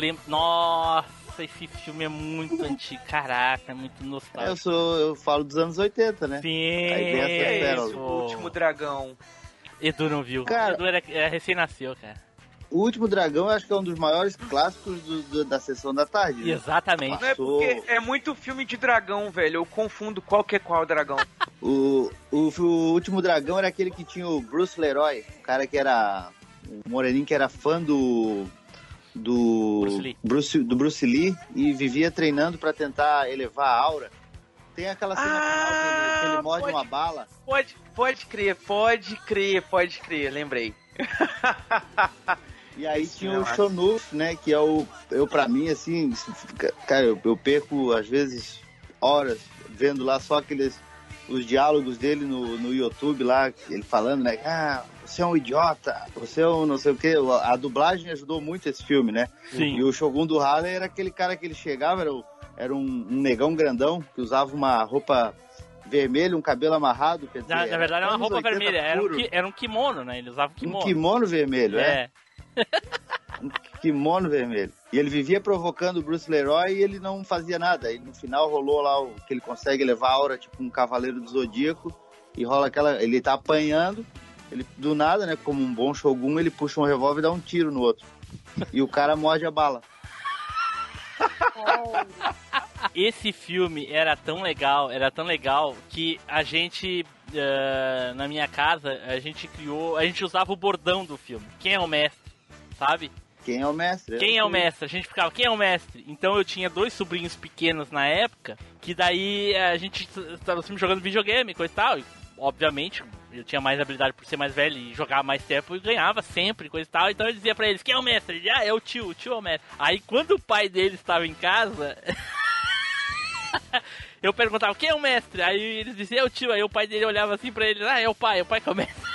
lembro. Nossa, esse filme é muito antigo. Caraca, é muito Eu nostálgico. sou, eu falo dos anos 80, né? Sim. Aí vem É isso, o último dragão. Edu não viu. Cara- Edu era, era recém-nasceu, cara. O Último Dragão eu acho que é um dos maiores clássicos do- do- da sessão da tarde. né? Exatamente. Não é Passou. porque é muito filme de dragão, velho. Eu confundo qual que é qual dragão. O, o, o Último Dragão era aquele que tinha o Bruce Leroy, o cara que era. O Moreninho que era fã do. Do Bruce Lee. Bruce, do Bruce Lee e vivia treinando pra tentar elevar a aura. Tem aquela cena Ah, final que ele, morde pode- uma bala. Pode, pode crer, pode crer, pode crer, lembrei. E aí Esse tinha o é massa. Shonuf, né? Que é o. Eu, pra mim, assim. Cara, eu, eu perco, às vezes, horas vendo lá só aqueles. Os diálogos dele no, no YouTube lá, ele falando, né? Ah, você é um idiota, você é um não sei o quê. A dublagem ajudou muito esse filme, né? Sim. E o Shogun do Harley era aquele cara que ele chegava, era, o- era um, um negão grandão, que usava uma roupa vermelha, um cabelo amarrado. Quer dizer, Na, na verdade, era uma roupa 80 vermelha. Era um, era um kimono, né? Ele usava Um kimono. kimono vermelho, é. É. um kimono vermelho. E ele vivia provocando o Bruce Leroy e ele não fazia nada. E no final rolou lá o que ele consegue levar a aura, tipo um cavaleiro do zodíaco, e rola aquela. Ele tá apanhando, ele do nada, né? Como um bom shogun, ele puxa um revólver e dá um tiro no outro. E o cara morde a bala. Esse filme era tão legal, era tão legal que a gente eh, na minha casa a gente criou, a gente usava o bordão do filme. Quem é o mestre, sabe? Quem é o mestre? Quem é o mestre? A gente ficava, quem é o mestre? Então eu tinha dois sobrinhos pequenos na época, que daí a gente estava sempre jogando videogame, coisa e tal. E, obviamente, eu tinha mais habilidade por ser mais velho e jogar mais tempo e ganhava sempre, coisa e tal. Então eu dizia pra eles, quem é o mestre? Ele, ah, é o tio, o tio é o mestre. Aí quando o pai dele estava em casa. Eu perguntava, quem é o mestre? Aí eles diziam, é o tio. Aí o pai dele olhava assim pra ele, ah, é o pai, é o pai que é o mestre.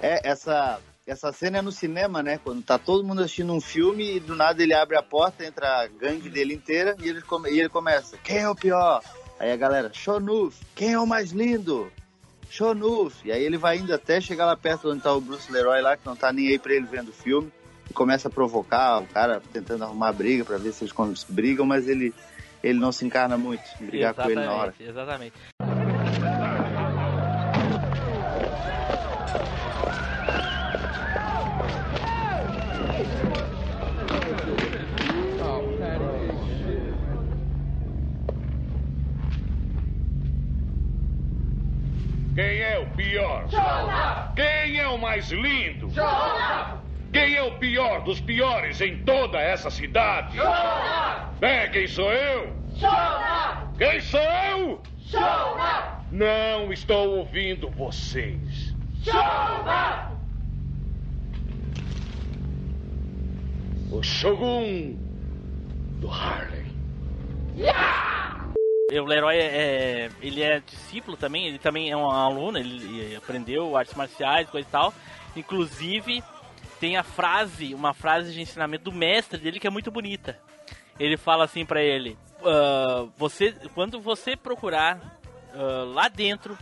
É, essa, essa cena é no cinema, né? Quando tá todo mundo assistindo um filme e do nada ele abre a porta, entra a gangue dele inteira e ele, come- e ele começa: Quem é o pior? Aí a galera: Shonuf, quem é o mais lindo? Shonuf. E aí ele vai indo até chegar lá perto onde tá o Bruce Leroy lá, que não tá nem aí pra ele vendo o filme, e começa a provocar o cara, tentando arrumar briga pra ver se eles brigam, mas ele, ele não se encarna muito brigar com ele na hora. Exatamente. Quem é o pior? Quem é o mais lindo? Quem é o pior dos piores em toda essa cidade? É, quem sou eu? Quem sou eu? Não estou ouvindo vocês. O Shogun do Harley. E O Leroy é, ele é discípulo também, ele também é um aluno, ele, aprendeu artes marciais, coisa e tal. Inclusive, tem a frase, uma frase de ensinamento do mestre dele que é muito bonita. Ele fala assim pra ele: "Ah, você, quando você procurar ah, lá dentro,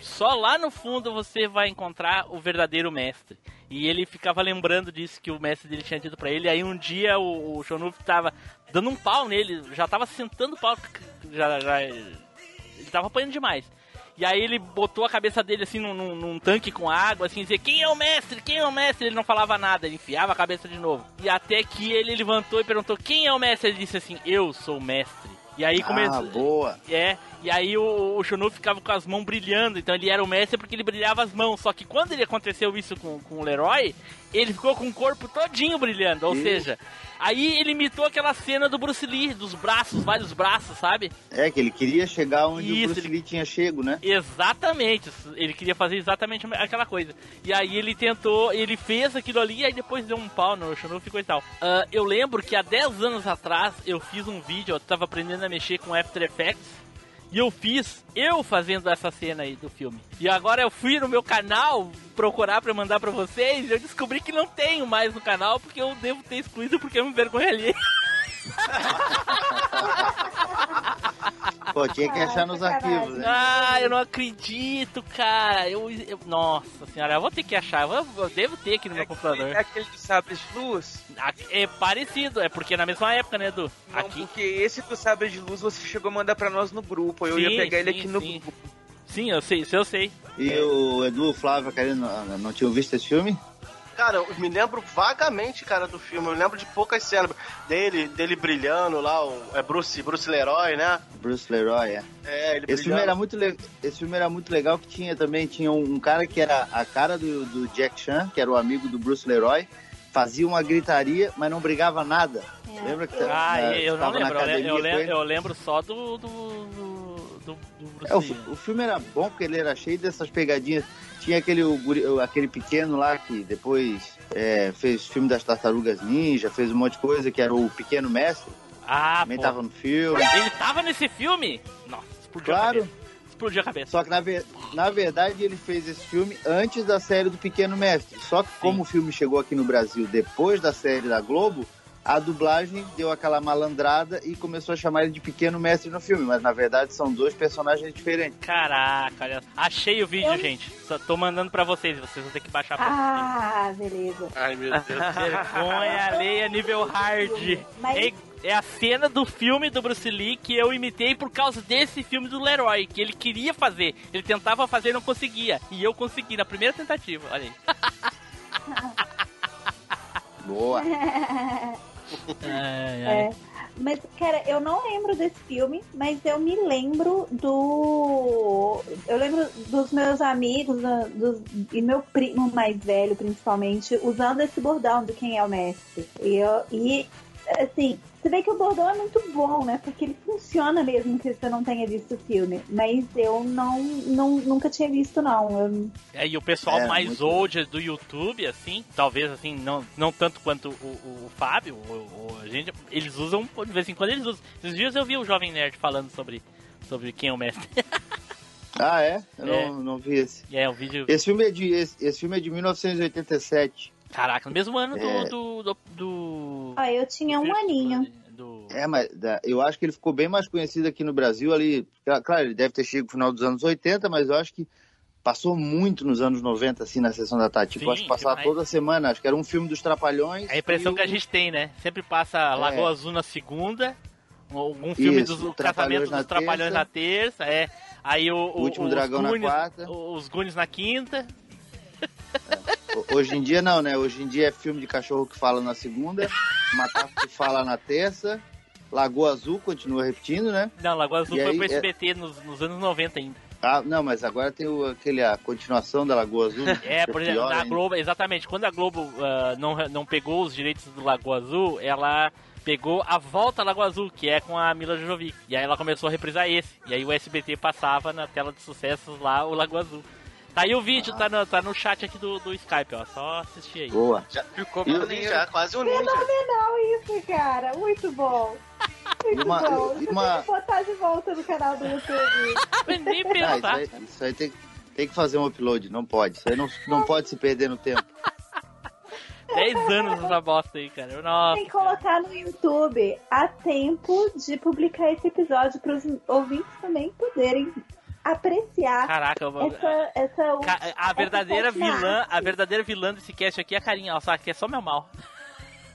só lá no fundo você vai encontrar o verdadeiro mestre. E ele ficava lembrando disso que o mestre dele tinha dito pra ele. Aí um dia o, o Shonuf tava dando um pau nele, já tava sentando pau, já, já, ele tava apanhando demais. E aí ele botou a cabeça dele assim num, num- num tanque com água, assim, dizia, quem é o mestre? Quem é o mestre? Ele não falava nada, ele enfiava a cabeça de novo. E até que ele levantou e perguntou, quem é o mestre? Ele disse assim, eu sou o mestre. E aí Ah, começou. boa. É, e aí o, o Shunu ficava com as mãos brilhando, então ele era o mestre porque ele brilhava as mãos. Só que quando ele aconteceu isso com, com o Leroy, ele ficou com o corpo todinho brilhando. Ou Ih. seja, aí ele imitou aquela cena do Bruce Lee, dos braços, vários braços, sabe? É, que ele queria chegar onde Isso, o Bruce ele- Lee tinha chego, né? Exatamente, ele queria fazer exatamente aquela coisa. E aí ele tentou, ele fez aquilo ali e aí depois deu um pau no Shunu ficou e tal. Ah, eu lembro que há 10 anos atrás eu fiz um vídeo, eu tava aprendendo a mexer com After Effects. E eu fiz eu fazendo essa cena aí do filme. E agora eu fui no meu canal procurar pra mandar pra vocês e eu descobri que não tenho mais no canal porque eu devo ter excluído porque eu me vergonho ali. Pô, tinha que achar nos arquivos, né? Ah, eu não acredito, cara. Eu, eu- nossa senhora, eu vou ter que achar. Eu, eu devo ter aqui no meu computador. É aquele dos sabres de luz? Aqui- É parecido, é porque é na mesma época, né, Edu? Não, Aqui. porque esse do sabre de luz você chegou a mandar pra nós no grupo. Eu Sim, ia pegar ele sim, aqui no sim. grupo. Sim, eu sei, isso eu sei. E o Edu, o Flávio, a Karina não, não tinham visto esse filme? Cara, eu me lembro vagamente, cara, do filme. Eu lembro de poucas cenas dele, dele brilhando lá, o, é Bruce, Bruce Leroy, né? Bruce Leroy, é. É, ele Esse filme, era muito le... Esse filme era muito legal que tinha também tinha um, cara que era a cara do, do Jack Chan, que era o amigo do Bruce Leroy, fazia uma gritaria, mas não brigava nada. Lembra que Ah, né, eu não tava na lembro. Eu, lembro eu lembro só do. do. do, do, É, o, o filme era bom porque ele era cheio dessas pegadinhas. Tinha aquele, aquele pequeno lá que depois é, fez filme das Tartarugas Ninja, fez um monte de coisa, que era o Pequeno Mestre. Ah, Também pô. tava no filme. Ele tava nesse filme? Nossa, explodiu a Claro. cabeça. Explodiu a cabeça. Só que na, ver- na verdade ele fez esse filme antes da série do Pequeno Mestre. Só que como o filme chegou aqui no Brasil depois da série da Globo, a dublagem deu aquela malandrada e começou a chamar ele de Pequeno Mestre no filme. Mas na verdade são dois personagens diferentes. Caraca, olha. Achei o vídeo, Eu- gente. Só tô mandando pra vocês. Vocês vão ter que baixar pra Ah, beleza. Ai, meu Deus. Vergonha alheia nível hard. Mas- É, é a cena do filme do Bruce Lee que eu imitei por causa desse filme do Leroy, que ele queria fazer. Ele tentava fazer e não conseguia. E eu consegui na primeira tentativa. Olha aí. Boa. É. Mas, cara, eu não lembro desse filme, mas eu me lembro do. Eu lembro dos meus amigos do- dos- e meu primo mais velho, principalmente, usando esse bordão do Quem é o Mestre. E, eu, e assim, você vê que o bordão é muito bom, né? Porque ele funciona mesmo que você não tenha visto o filme. Mas eu não, não nunca tinha visto, não. Eu- É, e o pessoal É, mais old do YouTube, assim, talvez assim, não, não tanto quanto o, o, o Fábio, o, o- a gente, eles usam, de vez em quando eles usam. Esses dias eu vi o Jovem Nerd falando sobre, sobre quem é o mestre. Ah, é? Eu É. Não, não vi esse. É um vídeo. Esse filme é de, esse, esse filme é de 1987. Caraca, no mesmo ano do. É. do, do, do- Ah, eu tinha um aninho. do- É, mas eu acho que ele ficou bem mais conhecido aqui no Brasil ali. Claro, ele deve ter chegado no final dos anos 80, mas eu acho que passou muito nos anos 90, assim, na sessão da tarde. Tipo, Sim, acho que passava demais. toda semana. Acho que era um filme dos Trapalhões. A impressão que a o- gente tem, né? Sempre passa Lagoa Azul na segunda, algum filme Isso, dos o Trapalhões dos Trapalhões terça. na terça, é. Aí o, O Último os Dragão na quarta. Os Gunes na quinta. Hoje em dia não, né? Hoje em dia é filme de cachorro que fala na segunda, Macaco que fala na terça, Lagoa Azul continua repetindo, né? Não, Lagoa Azul E foi aí, pro é- SBT nos, nos anos 90 ainda. Ah, não, mas agora tem o, aquele, a continuação da Lagoa Azul. né? É, por exemplo, na ainda. Globo, exatamente, quando a Globo ah, não, não pegou os direitos do Lagoa Azul, ela pegou a volta à Lagoa Azul, que é com a Mila Jojovic. E aí ela começou a reprisar esse. E aí o SBT passava na tela de sucessos lá o Lagoa Azul. Tá aí o vídeo, tá, no, tá no chat aqui do, do Skype, ó. Só assistir aí. Boa. Já Ficou e o ninja, quase um ninja. Fenomenal isso, cara. Muito bom. Muito uma- bom. Você uma- tem que botar de volta no canal do YouTube. Nem Ah, isso pensar. aí, isso aí tem, tem que fazer um upload, não pode. Isso aí não, não pode se perder no tempo. 10 anos essa bosta aí, cara. Nossa. Tem que colocar no YouTube a tempo de publicar esse episódio para os ouvintes também poderem apreciar Caraca, eu vou- essa, essa Ca- A verdadeira essa vilã, arte. a verdadeira vilã desse cast aqui é a carinha, ela sabe que é só meu mal.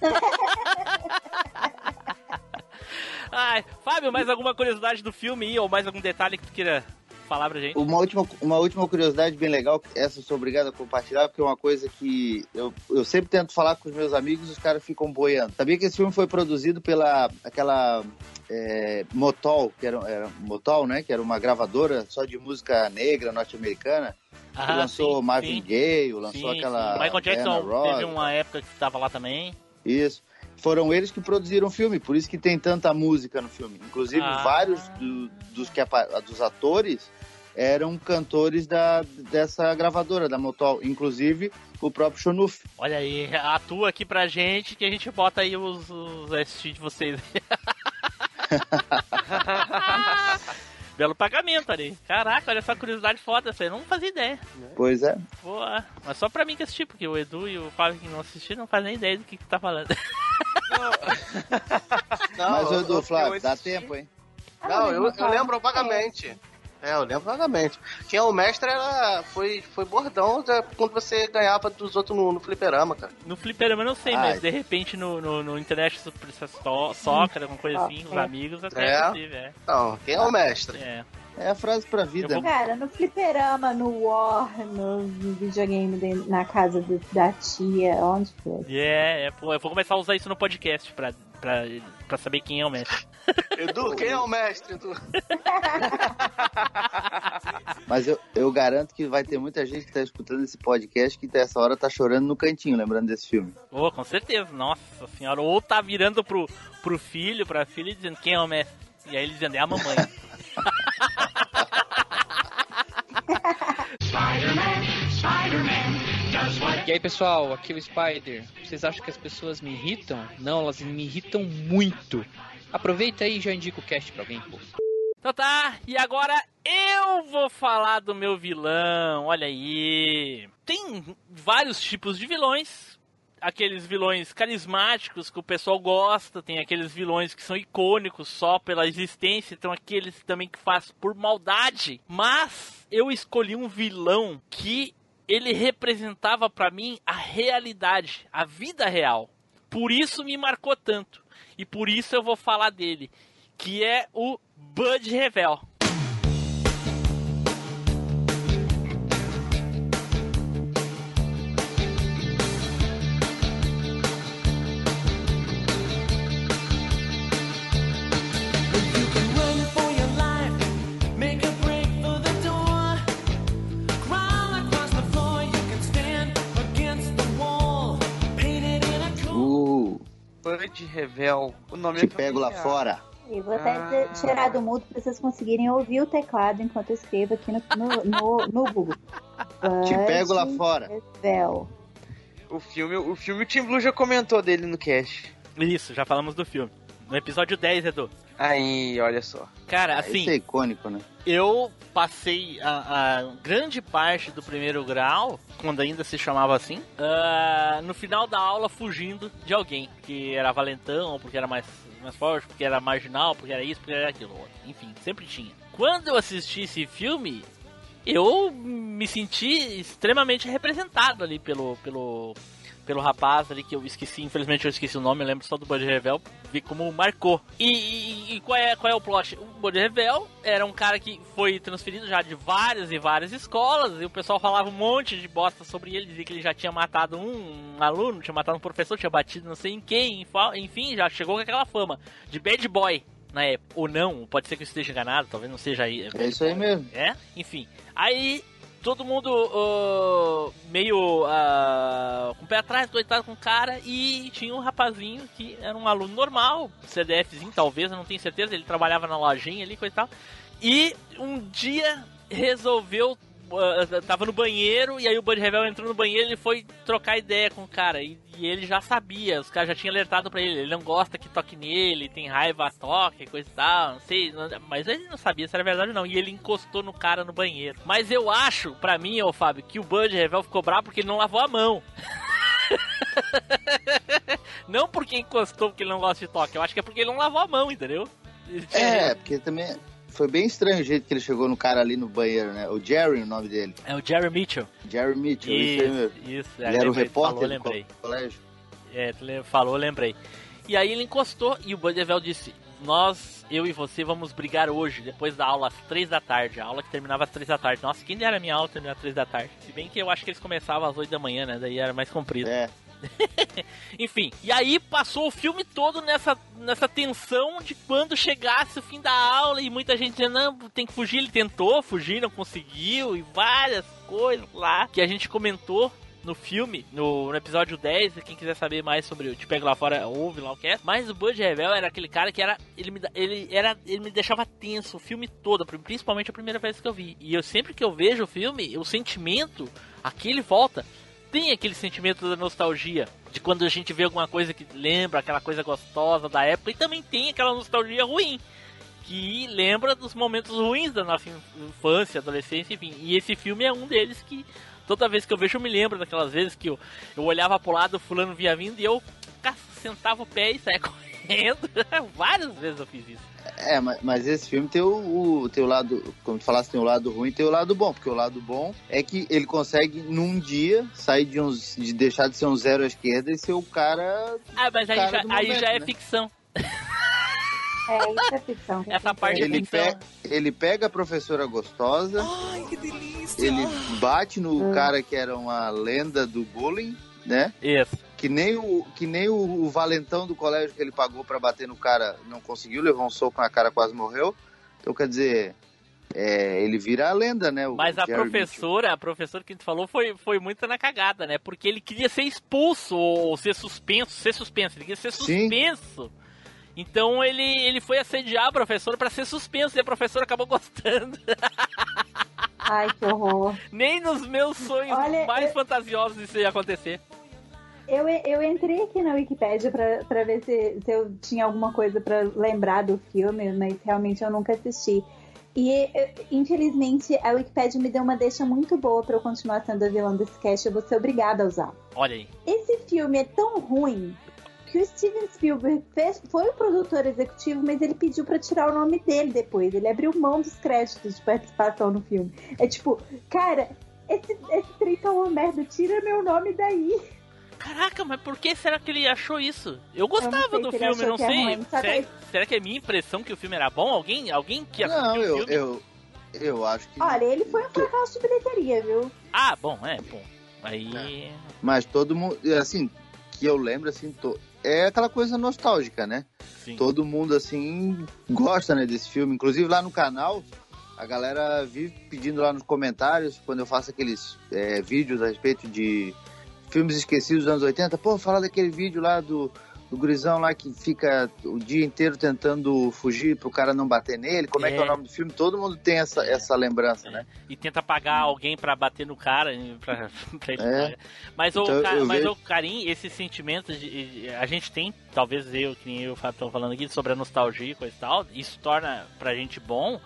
Ai, Fábio, mais alguma curiosidade do filme aí, ou mais algum detalhe que tu queira falar pra gente? Uma última, uma última curiosidade bem legal, essa eu sou obrigado a compartilhar, porque é uma coisa que eu, eu sempre tento falar com os meus amigos e os caras ficam boiando. Sabia que esse filme foi produzido pela aquela é, Motol, que era, era Motol, né? Que era uma gravadora só de música negra norte-americana. que Ah, lançou sim, Marvin sim. Gaye, lançou Sim, aquela. Michael Jackson Ross, teve uma época que tava lá também. Isso. Foram eles que produziram o filme, por isso que tem tanta música no filme. Inclusive, Ah. vários do- dos, que, dos atores eram cantores da, dessa gravadora, da Motol. Inclusive, o próprio Shonuf. Olha aí, atua aqui pra gente que a gente bota aí os, os ST de vocês. Belo pagamento ali. Caraca, olha essa curiosidade foda, essa aí eu não fazia ideia. Pois é. Boa. Mas só pra mim que assisti, porque o Edu e o Fábio que não assistiram não fazem nem ideia do que, que tá falando. Não, Mas, eu- Edu, Flávio, dá tempo, hein? Ah, Não, eu, eu lembro vagamente. É, eu lembro vagamente. Quem é o mestre era, foi, foi bordão da- quando você ganhava dos outros no, no fliperama, cara. No fliperama eu não sei, Ai. mas de repente no, no, no internet Super so- Soccer, alguma coisa assim, os É. amigos até É. é possível, é. Não, quem é o mestre? É. É a frase pra vida. Cara, no fliperama, no War, no videogame de- na casa do- da tia, onde for. É, é, pô, eu vou começar a usar isso no podcast pra, pra, pra saber quem é o mestre. Edu, quem é o mestre, Edu? Mas eu, eu garanto que vai ter muita gente que tá escutando esse podcast que dessa hora tá chorando no cantinho, lembrando desse filme. Ô, com certeza, nossa senhora. Ou tá virando pro, pro filho, pra filha, dizendo quem é o mestre. E aí ele dizendo, é a mamãe. E aí, pessoal, aqui é o Spider. Vocês acham que as pessoas me irritam? Não, elas me irritam muito. Aproveita aí e já indica o cast pra alguém, pô. Então tá, e agora eu vou falar do meu vilão, olha aí. Tem vários tipos de vilões. Aqueles vilões carismáticos que o pessoal gosta, tem aqueles vilões que são icônicos só pela existência, então aqueles também que faz por maldade. Mas eu escolhi um vilão que ele representava pra mim a realidade, a vida real. Por isso me marcou tanto. E por isso eu vou falar dele, que é o Bud Revel. Bud Revel. O nome te é pego lá fora. E vou até Ah. tirar do mudo pra vocês conseguirem ouvir o teclado enquanto eu escrevo aqui no, no, no, no Google. Te pego lá fora. Revel. O filme, o filme o Tim Blue já comentou dele no cast. Isso, já falamos do filme. No episódio 10, Edu. Aí, olha só. Cara, assim, Isso é icônico, né? eu passei a, a grande parte do primeiro grau, quando ainda se chamava assim, ah, no final da aula fugindo de alguém, que era valentão, porque era mais, mais forte, porque era marginal, porque era isso, porque era aquilo. Enfim, sempre tinha. Quando eu assisti esse filme, eu me senti extremamente representado ali pelo, pelo, pelo rapaz ali que eu esqueci, infelizmente eu esqueci o nome, eu lembro só do Bud Revel, vi como marcou. E, e- e qual, é, qual é o plot? O Bud Revel era um cara que foi transferido já de várias e várias escolas, e o pessoal falava um monte de bosta sobre ele, dizia que ele já tinha matado um, um aluno, tinha matado um professor, tinha batido não sei em quem, enfim, já chegou com aquela fama de bad boy na época. Ou não, pode ser que eu esteja enganado, talvez não seja aí. É isso aí mesmo. É? Enfim. Aí todo mundo ah, meio ah, com o pé atrás, doitado com o cara, e tinha um rapazinho que era um aluno normal, CDFzinho talvez, eu não tenho certeza, ele trabalhava na lojinha ali, coisa e tal. E um dia resolveu. Ah, tava no banheiro e aí o Bud Revel entrou no banheiro e foi trocar ideia com o cara. E, e ele já sabia, os caras já tinham alertado pra ele. Ele não gosta que toque nele, tem raiva, toque, coisa e tal, não sei. não- mas ele não sabia se era verdade ou não. E ele encostou no cara no banheiro. Mas eu acho, pra mim, ô Fábio, que o Bud Revel ficou bravo porque ele não lavou a mão. não porque encostou porque ele não gosta de toque, eu acho que é porque ele não lavou a mão, entendeu? É, porque também foi bem estranho o jeito que ele chegou no cara ali no banheiro, né? O Jerry, o nome dele. É o Jerry Mitchell. Jerry Mitchell, isso, aí Isso, mesmo. isso. Ele era o repórter falou, do lembrei. colégio. É, falou, lembrei. E aí ele encostou e o Bandevel disse: Nós, eu e você, vamos brigar hoje, depois da aula, às três da tarde. A aula que terminava às três da tarde. Nossa, quem dera a minha aula terminar às três da tarde? Se bem que eu acho que eles começavam às oito da manhã, né? Daí era mais comprido. É. Enfim, e aí passou o filme todo nessa, nessa tensão de quando chegasse o fim da aula e muita gente dizendo, não, tem que fugir. Ele tentou fugir, não conseguiu, e várias coisas lá que a gente comentou no filme, no, no episódio 10. Quem quiser saber mais sobre o Te Pego Lá Fora, ouve lá o cast. Mas o Bud Revel era aquele cara que era ele, me, ele, era. ele me deixava tenso o filme todo, principalmente a primeira vez que eu vi. E eu sempre que eu vejo o filme, o sentimento, aquele volta tem aquele sentimento da nostalgia de quando a gente vê alguma coisa que lembra aquela coisa gostosa da época e também tem aquela nostalgia ruim que lembra dos momentos ruins da nossa infância, adolescência, enfim. E esse filme é um deles que toda vez que eu vejo eu me lembro daquelas vezes que eu, eu olhava pro lado, fulano via vindo e eu sentava o pé e saia correndo. Correndo. Várias vezes eu fiz isso. É, mas, mas esse filme tem o, o, tem o lado, como tu falaste, tem o lado ruim e tem o lado bom, porque o lado bom é que ele consegue, num dia, sair de, uns, de deixar de ser um zero à esquerda e ser o cara. Ah, mas aí, já, aí momento, já é né? ficção. É, isso é ficção. Essa parte é Ele, ficção. pe ele pega a professora gostosa, ele bate no Hum. cara que era uma lenda do bullying, né? Isso. Que nem o, que nem o, o valentão do colégio que ele pagou pra bater no cara não conseguiu, levou um soco na cara, quase morreu. Então, quer dizer, é, ele vira a lenda, né? o Mas a Jerry professora, a professora que tu falou foi, foi muito na cagada, né? Porque ele queria ser expulso ou ser suspenso, ser suspenso, ele queria ser Sim. suspenso. Então ele, ele foi assediar a professora pra ser suspenso e a professora acabou gostando. Ai, que horror. Nem nos meus sonhos Olha, mais eu- fantasiosos isso ia acontecer. Eu, eu entrei aqui na Wikipédia pra, pra ver se, se eu tinha alguma coisa pra lembrar do filme, mas realmente eu nunca assisti. E eh, infelizmente a Wikipédia me deu uma deixa muito boa pra eu continuar sendo a vilã desse cast, eu vou ser obrigada a usar. Olha aí. Esse filme é tão ruim que o Steven Spielberg fez- foi o produtor executivo, mas ele pediu pra tirar o nome dele depois. Ele abriu mão dos créditos de participação no filme. É tipo, cara, esse, esse trem tá uma merda, tira meu nome daí. Caraca, mas por que será que ele achou isso? Eu gostava sei do filme, não é sei. que será, será que é minha impressão que o filme era bom? Alguém, alguém que assistiu Não, o eu, filme? eu, eu acho que. Olha, ele foi um fracasso de bilheteria, viu? Ah, bom, é, bom. Aí. Mas todo mundo, assim, que eu lembro, assim, to- é aquela coisa nostálgica, né? Sim. Todo mundo, assim, gosta, né, desse filme. Inclusive lá no canal, a galera vive pedindo lá nos comentários, quando eu faço aqueles é, vídeos a respeito de filmes esquecidos dos anos 80, pô, fala daquele vídeo lá do, do gurizão lá que fica o dia inteiro tentando fugir pro cara não bater nele. Como é, que é o É. nome do filme? Todo mundo tem essa, essa lembrança, né? E tenta pagar alguém pra bater no cara, pra, pra ele É. pagar. Mas, o, Então, eu mas vejo- o Karim, esse sentimento, de, de- a gente tem, talvez eu, que nem eu e o Fábio estão falando aqui, sobre a nostalgia e coisa e tal, isso torna pra gente bom.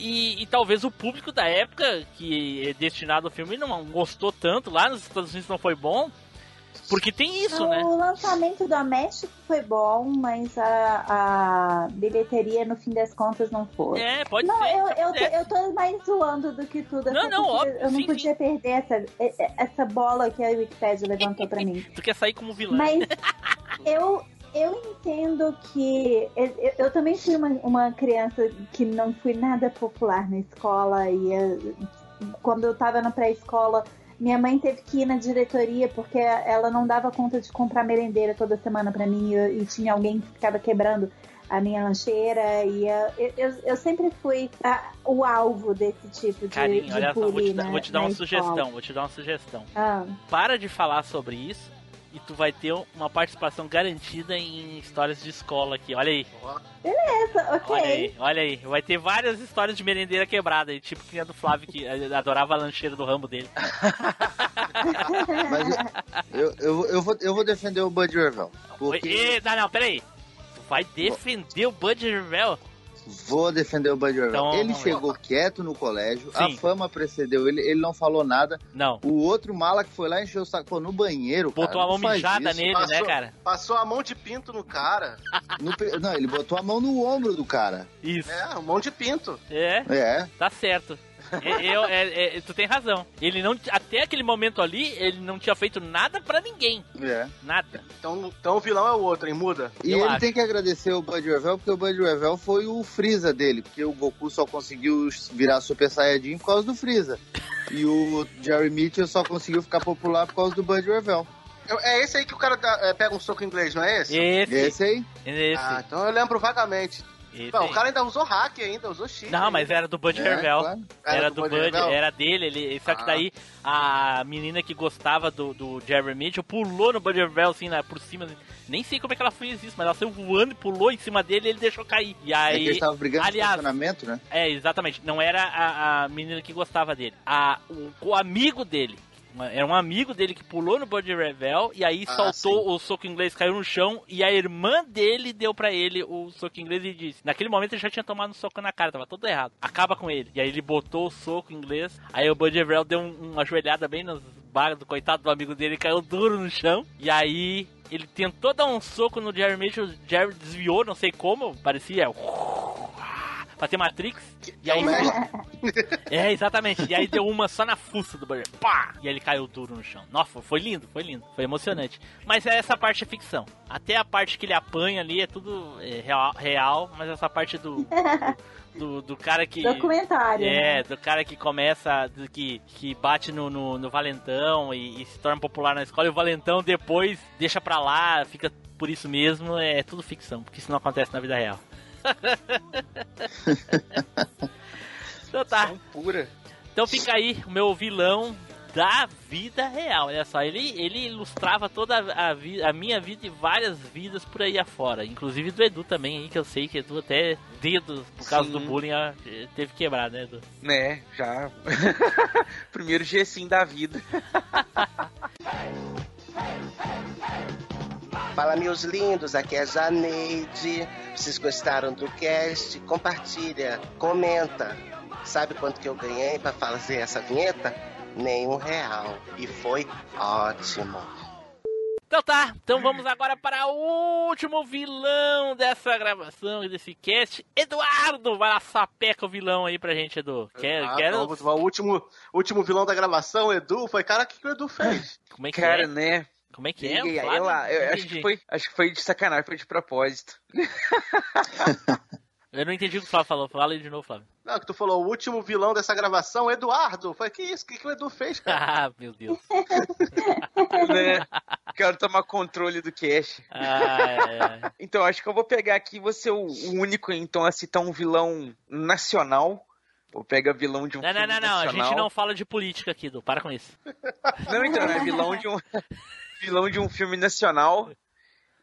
E, e talvez o público da época que é destinado ao filme não gostou tanto, lá nos Estados Unidos não foi bom, porque tem isso, né? O lançamento doméstico foi bom, mas a, a bilheteria, no fim das contas, não foi. É, pode não, ser. eu, eu, tô, eu tô mais zoando do que tudo. Não, não, óbvio, Eu não sim, podia perder essa, essa bola que a Wikipedia levantou pra mim. Tu quer sair como vilã. Mas eu, eu entendo que. Eu, eu também fui uma, uma criança que não fui nada popular na escola. E eh, quando eu tava na pré-escola, minha mãe teve que ir na diretoria porque ela não dava conta de comprar merendeira toda semana pra mim. E, e tinha alguém que ficava quebrando a minha lancheira. E eu, eu, eu sempre fui a- o alvo desse tipo de, Carinho, de olha só, vou te, na- vou te dar uma escola. sugestão, vou te dar uma sugestão. Ah, Para de falar sobre isso e tu vai ter uma participação garantida em histórias de escola aqui. Olha aí, beleza, ok. olha aí, olha aí. Vai ter várias histórias de merendeira quebrada, tipo que a do Flávio que adorava a lancheira do ramo dele. Mas eu, eu, eu, vou, eu vou defender o Bud Revell. Porque... Oi, não, não, peraí. Tu vai defender o Bud Revell? Vou defender o Bud Revell. Então, ele chegou quieto no colégio, a Sim. fama precedeu ele, ele não falou nada. Não. O outro mala que foi lá encheu o saco pô, no banheiro. Botou cara, a mão mijada nele, né, Passou- cara? Passou a mão de pinto no cara. No não, ele botou a mão no ombro do cara. Isso. É, a mão de pinto. É, É. tá certo. É, eu- é- é, tu tem razão. Ele não, até aquele momento ali, ele não tinha feito nada pra ninguém. É. Nada. Então, então o vilão é o outro, hein? Muda. E Eu ele acho. tem que agradecer o Bud Revell, porque o Bud Revell foi o Freeza dele, porque o Goku só conseguiu virar Super Saiyajin por causa do Freeza. E o Jerry Mitchell só conseguiu ficar popular por causa do Bud Revell. É esse aí que o cara dá- é, pega um soco em inglês, não é esse? Esse, Esse aí? esse, Ah, então eu lembro vagamente. Esse Não, o cara ainda usou hack ainda, usou cheat. Não, mas era do Bud É, Revell. claro. Era, do, Bud, Revell? era dele, ele, só que Ah. daí a menina que gostava do, do Jerry Mitchell pulou no Bud Revell assim, né, por cima. Nem sei como é que ela fez isso, mas ela saiu voando e pulou em cima dele e ele deixou cair. E É que aí. eles estavam brigando aliás, no estacionamento, né? É, exatamente. Não era a, a menina que gostava dele. A, o, o amigo dele. Era um amigo dele que pulou no Bud Revel e aí Ah, soltou o soco inglês, caiu no chão e a irmã dele deu pra ele o soco inglês e disse. Naquele momento ele já tinha tomado um soco na cara, tava todo errado. Acaba com ele. E aí ele botou o soco inglês, aí o Bud Revel deu um- uma joelhada bem nas barras do coitado do amigo dele, caiu duro no chão. E aí ele tentou dar um soco no Jerry Mitchell, o Jerry desviou, não sei como, parecia pra ter Matrix. E aí, é, exatamente. E aí deu uma só na fuça do Barry. Pá! E ele caiu duro no chão. Nossa, foi lindo, foi lindo. Foi emocionante. Mas é essa parte é ficção. Até a parte que ele apanha ali é tudo é, real, real, mas essa parte do, do, do cara que. Documentário. É, né? do cara que começa, do que, que bate no, no, no Valentão e, e se torna popular na escola, e o Valentão depois deixa pra lá, fica por isso mesmo, é tudo ficção, porque isso não acontece na vida real. Então tá. Pura. Então fica aí o meu vilão da vida real. Olha só, ele, ele ilustrava toda a, vi, a minha vida e várias vidas por aí afora. Inclusive do Edu também, aí, que eu sei que Edu até dedos, por causa Sim. do bullying, teve que quebrar, né, Edu? Né, já. Primeiro dia sim da vida. Fala, meus lindos, aqui é a Janeide. Vocês gostaram do cast? Compartilha, comenta. Sabe quanto que eu ganhei pra fazer essa vinheta? Nenhum real. E foi ótimo. Então tá, então vamos agora para o último vilão dessa gravação e desse cast. Eduardo, vai lá, sapeca o vilão aí pra gente, Edu. Quer, Ah, quer... o último, último vilão da gravação, Edu, foi cara, o que que o Edu fez? Como é que Cara, é? né? Como é que é? Liguei aí Flávio? lá. Eu acho que, foi, acho que foi de sacanagem, foi de propósito. Eu não entendi o que o Flávio falou. Fala aí de novo, Flávio. Não, que tu falou, o último vilão dessa gravação, Eduardo. Foi que isso? O que, que o Edu fez, cara? Ah, meu Deus. né? Quero tomar controle do cash. Ai, ai. Então, acho que eu vou pegar aqui, vou ser o único, então, a citar um vilão nacional. Vou pegar vilão de um Não, não, filme não, não. A gente não fala de política aqui, Edu. Para com isso. Não, então, é vilão de um vilão de um filme nacional.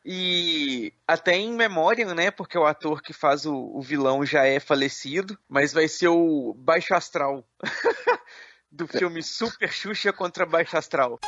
E até em memória, né? Porque o ator que faz o, o vilão já é falecido, mas vai ser o Baixo Astral. Do filme Super Xuxa contra Baixo Astral.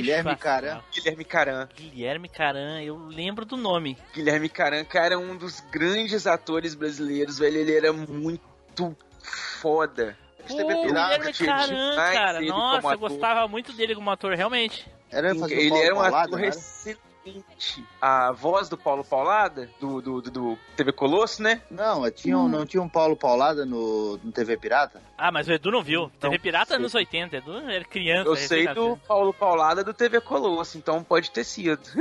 Guilherme-. Caran. Guilherme Caran. Guilherme Caran, eu lembro do nome. Guilherme Caran, cara, é um dos grandes atores brasileiros, velho. Ele era muito foda. Pô, Guilherme Caran, cara. ele Nossa, eu gostava muito dele como ator, realmente. Era Ele Paulo era um ator não excelente. A voz do Paulo Paulada, do, do, do, do TV Colosso, né? Não, tinha, um- não tinha um Paulo Paulada no, no TV Pirata? Ah, mas o Edu não viu. TV Pirata sei. anos 80. Edu era criança. Eu sei do Paulo Paulada do TV Colosso, então pode ter sido.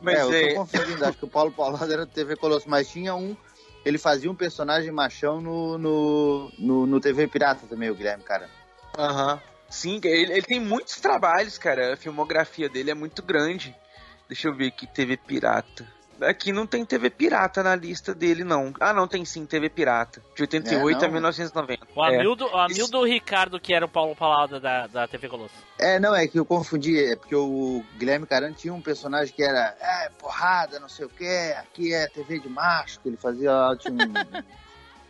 Mas é, eu é, tô confundindo, acho que o Paulo Paulada era do TV Colosso, mas tinha um. Ele fazia um personagem machão no, no, no, no TV Pirata também, o Guilherme, cara. Aham. Sim, ele, ele tem muitos trabalhos, cara. A filmografia dele é muito grande. Deixa eu ver aqui, TV Pirata. Aqui não tem TV Pirata na lista dele, não. Ah, não, tem sim, TV Pirata. De 88 É, a 1990. O É. Amildo, o Amildo Ricardo, que era o Paulo Paulada da, da TV Colosso. É, não, é que eu confundi, é porque o Guilherme Caran tinha um personagem que era é, porrada, não sei o que, aqui é TV de macho, que ele fazia, tinha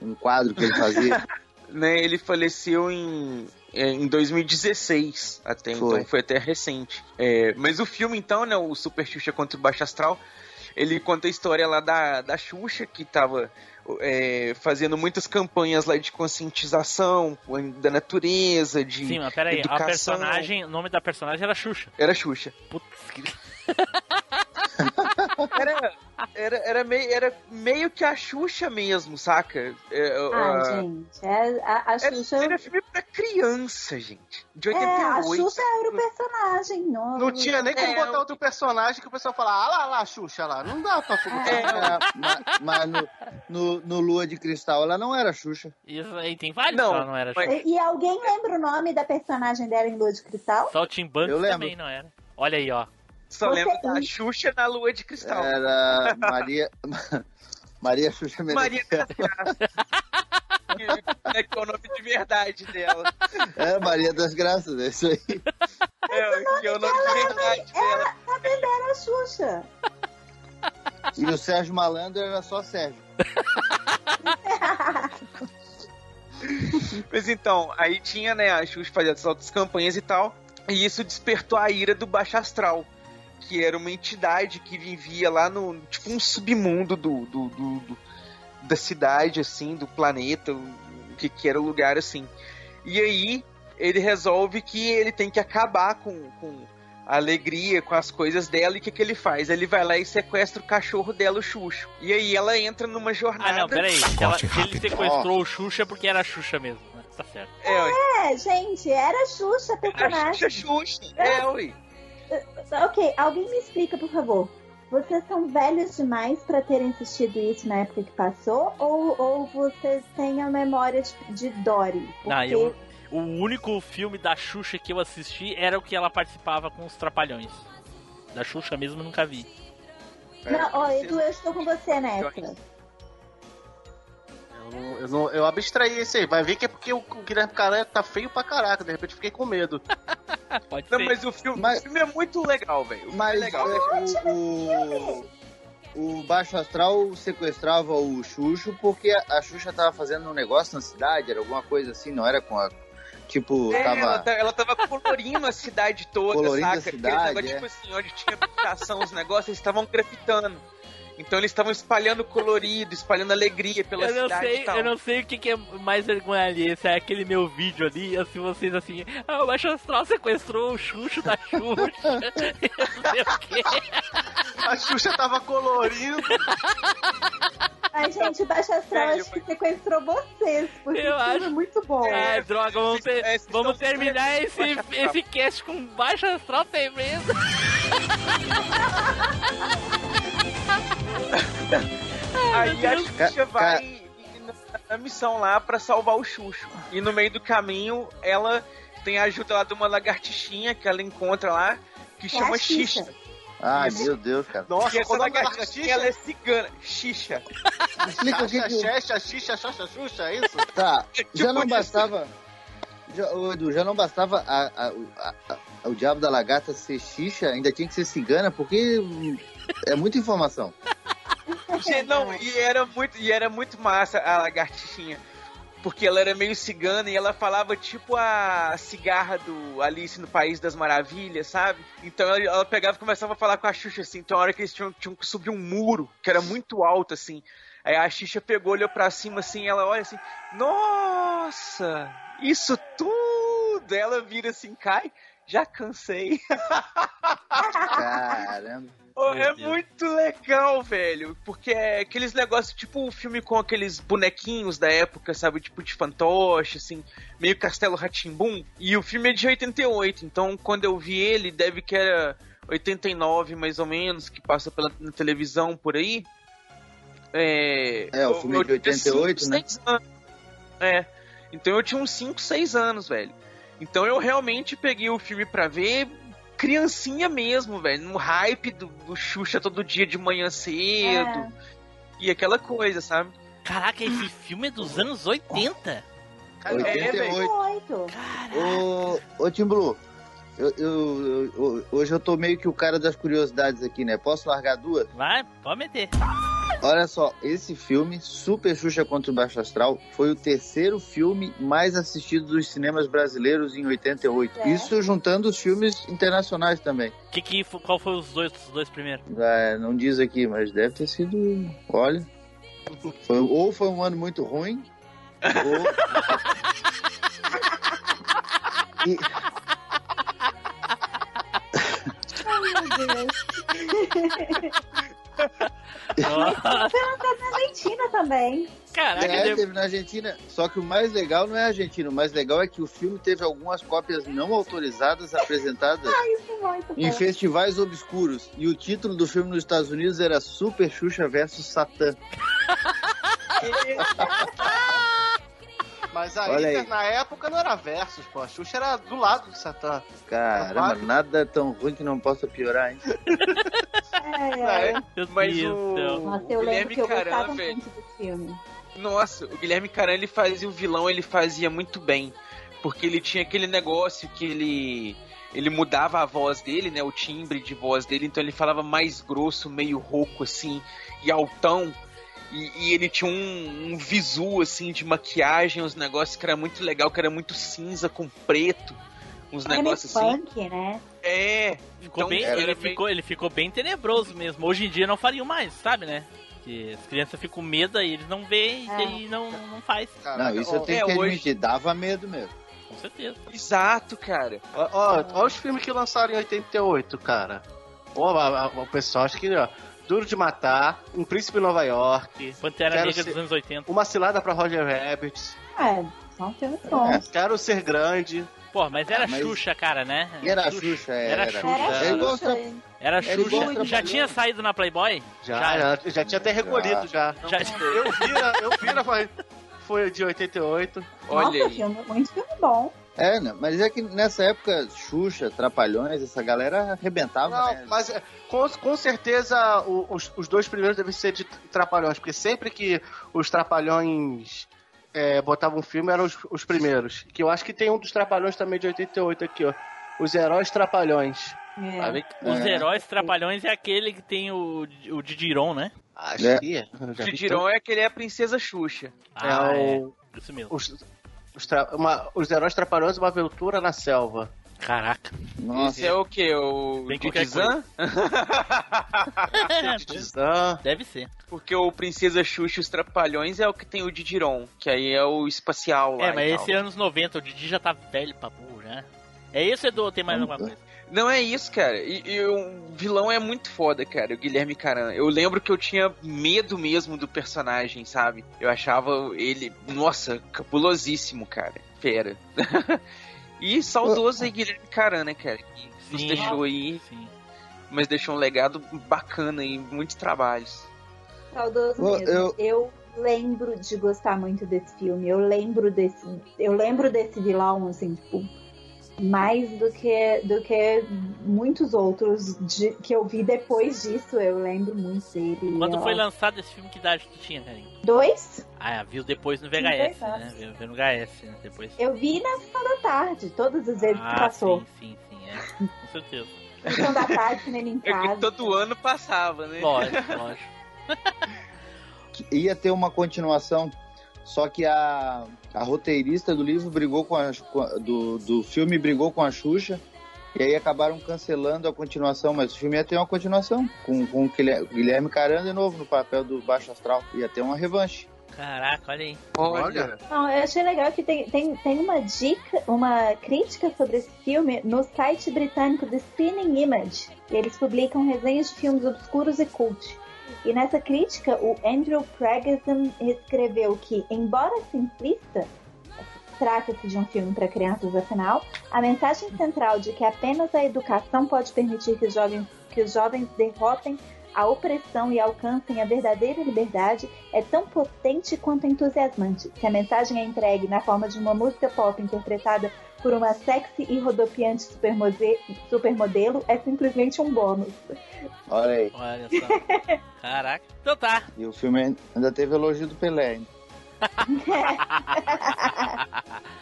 um, um quadro que ele fazia. né, ele faleceu em, é, em 2016 até, Foi. então foi até recente. É, mas o filme, então, né, o Super Xuxa contra o Baixo Astral, ele conta a história lá da, da Xuxa, que tava é, fazendo muitas campanhas lá de conscientização da natureza, de Sim, mas peraí, a educação. personagem, o nome da personagem era Xuxa. Era Xuxa. Putz, que... Era, era, era, meio, era meio que a Xuxa mesmo, saca? É, Ah, a- gente, é, a, a Era, Xuxa. era filme pra criança, gente. de É, a 88. Xuxa era o personagem. Não, Não tinha nem como É, botar outro personagem que o pessoal fala, ah lá, lá, Xuxa lá. Não dá pra botar. É, ma- mas no, no, no Lua de Cristal ela não era Xuxa. Isso aí tem vários Não, que ela não era mas- Xuxa. E, e alguém lembra o nome da personagem dela em Lua de Cristal? Saltimbancos Eu lembro. também não era. Olha aí, ó. Só Você- lembro da Xuxa na Lua de Cristal. Era Maria. Maria Xuxa Maria das Graças. que, é que é o nome de verdade dela. É, Maria das Graças, é isso aí. É, que é o nome de verdade dela. Ela, tá vendo? Era a Xuxa. E o Sérgio Malandro era só Sérgio. Mas então, aí tinha, né, a Xuxa fazia as outras campanhas e tal, e isso despertou a ira do Baixo Astral, que era uma entidade que vivia lá no, tipo, um submundo do, do, do- do- da cidade, assim, do planeta, o que, que era o lugar, assim. E aí, ele resolve que ele tem que acabar com, com a alegria, com as coisas dela, e o que, que ele faz? Ele vai lá e sequestra o cachorro dela, o Xuxo. E aí ela entra numa jornada... Ah, não, peraí. Se, ela- se ele sequestrou o Xuxa é porque era a Xuxa mesmo. né? Tá certo. É. É, gente, era a Xuxa personagem. Xuxa, Xuxa. É, ui. Ok, alguém me explica, por favor. Vocês são velhos demais pra terem assistido isso na época que passou? Ou, ou vocês têm a memória de, de Dory? Porque... Não, eu, o único filme da Xuxa que eu assisti era o que ela participava com os Trapalhões. Da Xuxa mesmo eu nunca vi. Não, ó, Edu, eu estou com você nessa. Eu, não- eu, não- eu abstraí esse aí. Vai ver que é porque o, o Guilherme Caranha tá feio pra caraca. De repente fiquei com medo. Pode Não, ser. mas o filme, Mas- o filme é muito legal, velho. O filme Mas é legal. é, o, o, o Baixo Astral sequestrava o Xuxo porque a, a Xuxa tava fazendo um negócio na cidade, era alguma coisa assim, não era com a. Tipo, É, ela, tava. tá- ela tava colorindo a cidade toda, Colorindo a saca? cidade, Aqueles negócios, é. tipo assim, onde tinha habitação, os negócios, eles estavam grafitando. Então eles estavam espalhando colorido, espalhando alegria pela Eu não, cidade sei, e tal. eu não sei o que, que é mais vergonha ali. Se é aquele meu vídeo ali, assim, vocês assim, ah, o Baixo Astral sequestrou o Xuxo da Xuxa. eu não sei o quê. A Xuxa tava colorindo. Ai, gente, o Baixo Astral acho que sequestrou vocês, porque Eu filme acho- é muito bom. Ai, droga, vamos, ter- É, vamos terminar esse, esse cast com Baixo Astral tem mesmo. Aí a. Xuxa Ca- vai na, missão lá pra salvar o Xuxo. E no meio do caminho, ela tem a ajuda lá de uma lagartixinha que ela encontra lá, que É chama Xixa. Xixa. Ai, meu Deus, cara. Nossa, E essa quando a lagartixinha, ela é cigana. Xixa. Explica o que Xaxa, que. Xexa, Xixa, Xoxa, Xuxa, é isso? Tá, já Tipo não bastava. Já, ô, Edu, já não bastava a, a- a- a- o diabo da lagarta ser xixa, ainda tinha que ser cigana, porque é muita informação. Não, e era muito, e era muito massa a lagartixinha. Porque ela era meio cigana e ela falava tipo a cigarra do Alice no País das Maravilhas, sabe? Então ela, ela pegava e começava a falar com a Xuxa assim. Então a hora que eles tinham, tinham que subir um muro, que era muito alto assim. Aí a Xuxa pegou, olhou pra cima assim, ela olha assim, nossa, isso tudo! Ela vira assim, cai, já cansei. Caramba. Oh, é Deus. muito legal, velho. Porque é aqueles negócios, tipo o filme com aqueles bonequinhos da época, sabe? Tipo de fantoche, assim, meio Castelo Ratimbum. E o filme é de 88, então quando eu vi ele, deve que era 89 mais ou menos, que passa pela na televisão por aí. É, É, o eu- filme eu de tinha 88, cinco, né? anos. É. Então eu tinha uns 5, 6 anos, velho. Então eu realmente peguei o filme pra ver criancinha mesmo, velho. No hype do, do Xuxa todo dia de manhã cedo. E aquela coisa, sabe? Caraca, esse filme é dos anos 80. É, 88. Oito. Ô, ô Tim Blue, eu, eu- eu- hoje eu tô meio que o cara das curiosidades aqui, né? Posso largar duas? Vai, pode meter. Olha só, esse filme, Super Xuxa contra o Baixo Astral, foi o terceiro filme mais assistido dos cinemas brasileiros em 88. É. Isso juntando os filmes internacionais também. Que, que, qual foi os dois, os dois primeiros? É, não diz aqui, mas deve ter sido. Olha. Foi- ou foi um ano muito ruim, ou. E- Ai, meu Deus. Lançado na Argentina também. Caraca, É, deu- teve na Argentina. Só que o mais legal não é a Argentina. O mais legal é que o filme teve algumas cópias não autorizadas apresentadas Isso é muito em bom. festivais obscuros. E o título do filme nos Estados Unidos era Super Xuxa versus Satã. Mas aí, Olha aí. na época não era versus, pô. A Xuxa era do lado do Satã. Caramba, nada tão ruim que não possa piorar, hein? É, é. Meu Mas Deus do céu. o, Nossa, eu Guilherme Caran, gostava velho. Nossa, o Guilherme Caran ele fazia o vilão, ele fazia muito bem. Porque ele tinha aquele negócio que ele. Ele mudava a voz dele, né? O timbre de voz dele, então ele falava mais grosso, meio rouco, assim, e altão. E, e ele tinha um, um visu, assim, de maquiagem, uns negócios que era muito legal, que era muito cinza com preto. Uns Era meio negócios assim. punk, né? É. Ficou Então, bem, ele, meio- ficou, ele ficou bem tenebroso mesmo. Hoje em dia não fariam mais, sabe, né? Que as crianças ficam com medo aí, eles não veem É. e aí não, não faz. Não, isso eu tenho é, que hoje- admitir. Dava medo mesmo. Com certeza. Exato, cara. Ó, ó, ó os filmes que lançaram em 88, cara. Pô, o pessoal acho que, ó, Duro de Matar, Um Príncipe em Nova York, Pantera Quero Negra ser- dos anos 80. Uma Cilada pra Roger Rabbit, É, são filmes bons. Quero Ser Grande. Pô, mas era Ah, mas- Xuxa, cara, né? Era Xuxa, é, Era era. Xuxa. Era É Xuxa. Era Xuxa. Já tinha saído na Playboy? Já, Já. já, já tinha até recolhido já. Já- Eu vi, eu vi, foi, foi de 88. Olha Nossa, aí. filme, muito filme bom. É, né? mas é que nessa época, Xuxa, Trapalhões, essa galera arrebentava, Não, né? mas é, com, com certeza o- os, os dois primeiros devem ser de Trapalhões, porque sempre que os Trapalhões é, botavam um filme eram os, os primeiros. Que eu acho que tem um dos Trapalhões também de 88 aqui, ó. Os Heróis Trapalhões. É. Sabe? Os É. heróis trapalhões é aquele que tem o, o Didiron, né? Acho É. que é. Didiron é aquele é a princesa Xuxa. Ah, é é. o, Isso mesmo. os, os, tra- uma- os Heróis Trapalhões, uma aventura na selva. Caraca. Nossa, Esse é o que? O qualquer Didizan? Titizan. Deve ser. Porque o Princesa Xuxa e os Trapalhões é o que tem o Didiron, que aí é o espacial lá É, mas e esse tal. anos 90, o Didi já tá velho pra burro, né? É esse, Edu, ou tem mais alguma coisa? Não é isso, cara. E, e o vilão é muito foda, cara, o Guilherme Caran. Eu lembro que eu tinha medo mesmo do personagem, sabe? Eu achava ele, nossa, capulosíssimo, cara. Fera. e saudoso aí Guilherme Caran, né, cara? Que nos Sim. deixou aí, Sim. mas deixou um legado bacana em muitos trabalhos. Saudoso mesmo. eu- Eu... lembro de gostar muito desse filme. Eu lembro desse. Eu lembro desse vilão, assim, tipo, mais do que, do que muitos outros de- que eu vi depois disso. Eu lembro muito dele. Quando Eu- foi lançado esse filme, que idade tu tinha, Karim? Dois? Ah, viu depois no VHS, né? Viu, viu no VHS, né? Depois. Eu vi na sessão da tarde, todas as vezes que Ah, passou. sim, sim, sim, é. Com certeza. Sessão da tarde, cinema em É que casa. todo ano passava, né? Lógico, lógico. ia ter uma continuação, só que a, a roteirista do livro brigou com a, com a- do, do filme brigou com a Xuxa e aí acabaram cancelando a continuação, mas o filme ia ter uma continuação com, com o Guilher- Guilherme Caran de novo no papel do Baixo Astral, ia ter uma revanche. Caraca, olha aí. Olha. Não, eu achei legal que tem, tem, tem uma dica, uma crítica sobre esse filme no site britânico The Spinning Image. E eles publicam resenhas de filmes obscuros e cult. E nessa crítica, o Andrew Pregasm escreveu que, embora simplista, trata-se de um filme para crianças afinal, a mensagem central de que apenas a educação pode permitir que os jovens, que os jovens derrotem a opressão e alcancem a verdadeira liberdade é tão potente quanto entusiasmante. Se a mensagem é entregue na forma de uma música pop interpretada por uma sexy e rodopiante supermodelo, é simplesmente um bônus. Olha aí. Olha só. Caraca. Então tá. E o filme ainda teve elogio do Pelé. hein?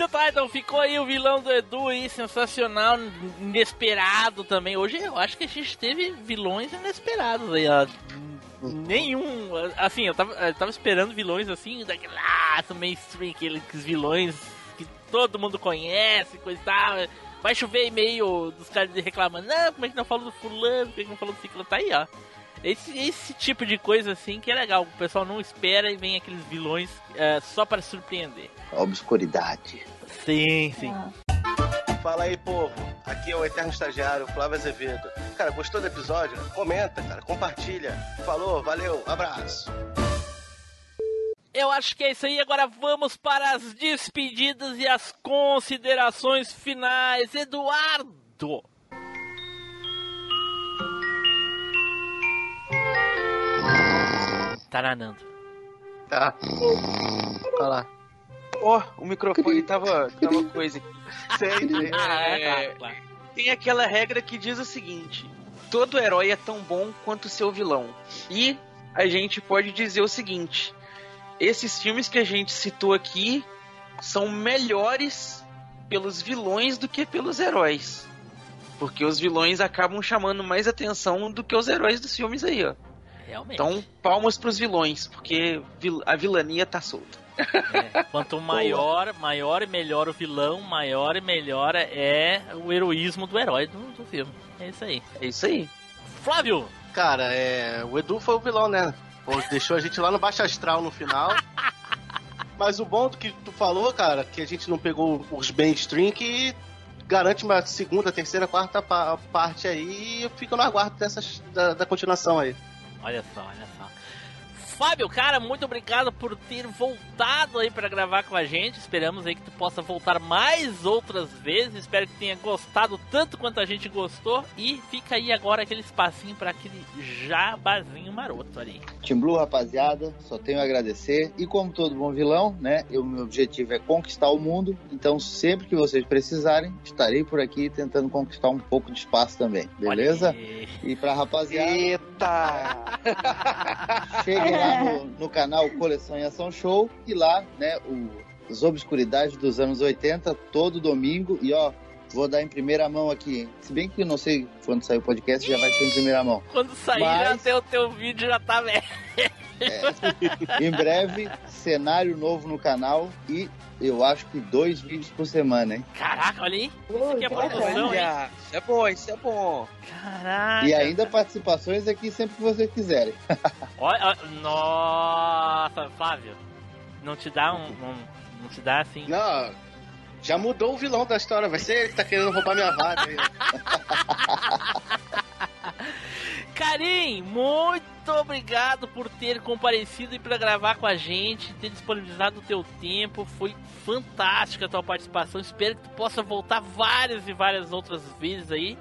Então tá, então ficou aí o vilão do Edu aí, sensacional, inesperado também. Hoje eu acho que a gente teve vilões inesperados aí, ó. Nenhum, assim, eu tava, eu tava esperando vilões assim, daquele ah, mainstream, aqueles vilões todo mundo conhece, coisa e tal. Vai chover e-mail dos caras reclamando, não, como é que não falou do fulano, como é que não falou do ciclo? Tá aí, ó. Esse, esse tipo de coisa assim que é legal, o pessoal não espera e vem aqueles vilões é, só para surpreender. A obscuridade. Sim, sim. Ah. Fala aí, povo. Aqui é o Eterno Estagiário, Flávio Azevedo. Cara, gostou do episódio? Comenta, cara, compartilha. Falou, valeu, abraço. Eu acho que é isso aí. Agora vamos para as despedidas e as considerações finais. Eduardo! Taranando. Tá. Vai lá. Ó, o microfone tava, tava coisa aqui. Sei, sei. É, tá, claro. tem aquela regra que diz o seguinte: todo herói é tão bom quanto seu vilão. E a gente pode dizer o seguinte: esses filmes que a gente citou aqui são melhores pelos vilões do que pelos heróis. Porque os vilões acabam chamando mais atenção do que os heróis dos filmes aí, ó. Realmente. Então, palmas pros vilões, porque a vilania tá solta. É, quanto maior, maior e melhor o vilão, maior e melhor é o heroísmo do herói do, do filme. É isso aí. É isso aí. Flávio! Cara, é. O Edu foi o vilão, né? Pô, deixou a gente lá no Baixo Astral no final. Mas o bom do que tu falou, cara, que a gente não pegou os mainstream que garante uma segunda, terceira, quarta pa- parte aí e eu fico no aguardo dessas, da, da continuação aí. Olha só, olha só. Fábio, cara, muito obrigado por ter voltado aí para gravar com a gente. Esperamos aí que tu possa voltar mais outras vezes. Espero que tenha gostado tanto quanto a gente gostou. E fica aí agora aquele espacinho para aquele jabazinho maroto ali. Team Blue, rapaziada, só tenho a agradecer. E como todo bom vilão, né? O meu objetivo é conquistar o mundo. Então, sempre que vocês precisarem, estarei por aqui tentando conquistar um pouco de espaço também. Beleza? E pra rapaziada, Eita! cheguem lá no, no canal Coleção em Ação Show e lá, né, o, as obscuridades dos anos 80, todo domingo. E ó, vou dar em primeira mão aqui. Se bem que eu não sei quando sair o podcast, já vai ser em primeira mão. Quando sair, Mas- já tem o teu vídeo já tá velho. Em breve, cenário novo no canal e eu acho que dois vídeos por semana, hein? Caraca, olha aí. Ui, aqui é bacana. hein? Isso é bom, isso é bom. Caraca. E ainda participações aqui sempre que vocês quiserem. Olha, olha- nossa, Flávio. Não te dá um, um- Não te dá assim. Não, já mudou o vilão da história. Vai ser ele que tá querendo roubar minha vaga aí. Karim, muito obrigado por ter comparecido e para gravar com a gente, ter disponibilizado o teu tempo. Foi fantástica a tua participação. Espero que tu possa voltar várias e várias outras vezes aí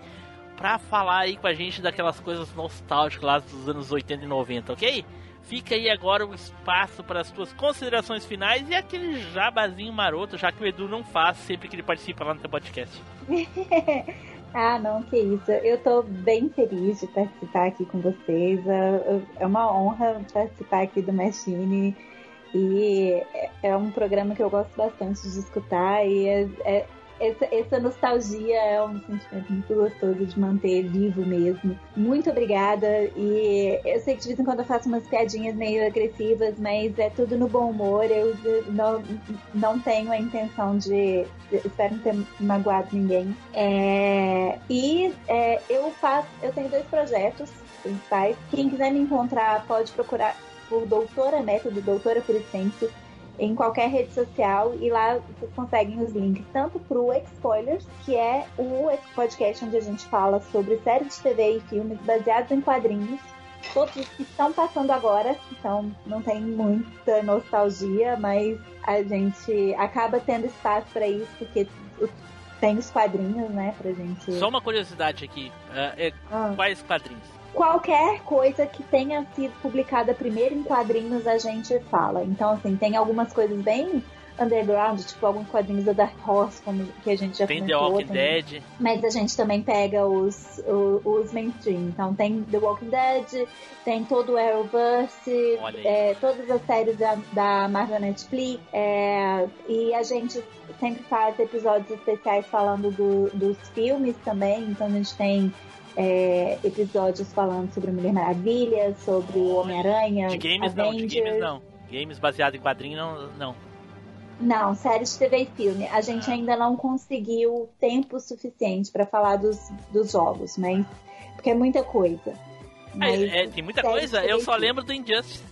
pra falar aí com a gente daquelas coisas nostálgicas lá dos anos 80 e 90, ok? Fica aí agora o espaço para as tuas considerações finais e aquele jabazinho maroto, já que o Edu não faz sempre que ele participa lá no teu podcast. Ah, não, que isso. Eu tô bem feliz de participar aqui com vocês. É- É uma honra participar aqui do Machine. E é- é um programa que eu gosto bastante de escutar. E é- é- essa, essa nostalgia é um sentimento muito gostoso de manter vivo mesmo. Muito obrigada. E eu sei que de vez em quando eu faço umas piadinhas meio agressivas, mas é tudo no bom humor. Eu não, não tenho a intenção de. Espero não ter magoado ninguém. É, e é, eu faço. Eu tenho dois projetos principais. Quem quiser me encontrar pode procurar por Doutora Método, Doutora por Extenso em qualquer rede social e lá vocês conseguem os links tanto pro Spoilers, que é o podcast onde a gente fala sobre séries de TV e filmes baseados em quadrinhos, todos os que estão passando agora, então não tem muita nostalgia, mas a gente acaba tendo espaço para isso porque tem os quadrinhos, né, pra gente. Só uma curiosidade aqui: é, é, Ah. quais quadrinhos? Qualquer coisa que tenha sido publicada primeiro em quadrinhos a gente fala. Então, assim, tem algumas coisas bem underground, tipo alguns quadrinhos da Dark Horse, como que a gente já Tem The comentou Walking também. Dead. Mas a gente também pega os, o- os, mainstream. Então tem The Walking Dead, tem todo o Arrowverse, é, todas as séries da, da Marvel Netflix. é, e a gente sempre faz episódios especiais falando do- dos filmes também. Então a gente tem é, episódios falando sobre Mulher Maravilha, sobre o Homem-Aranha, De games não, de Avengers. games não. Games baseado em quadrinho não. não. Não, séries de TV e filme. A gente ainda não conseguiu tempo suficiente pra falar dos, dos jogos, mas. Porque é muita coisa. Ah, Mas é, tem muita coisa, eu só lembro do Injustice.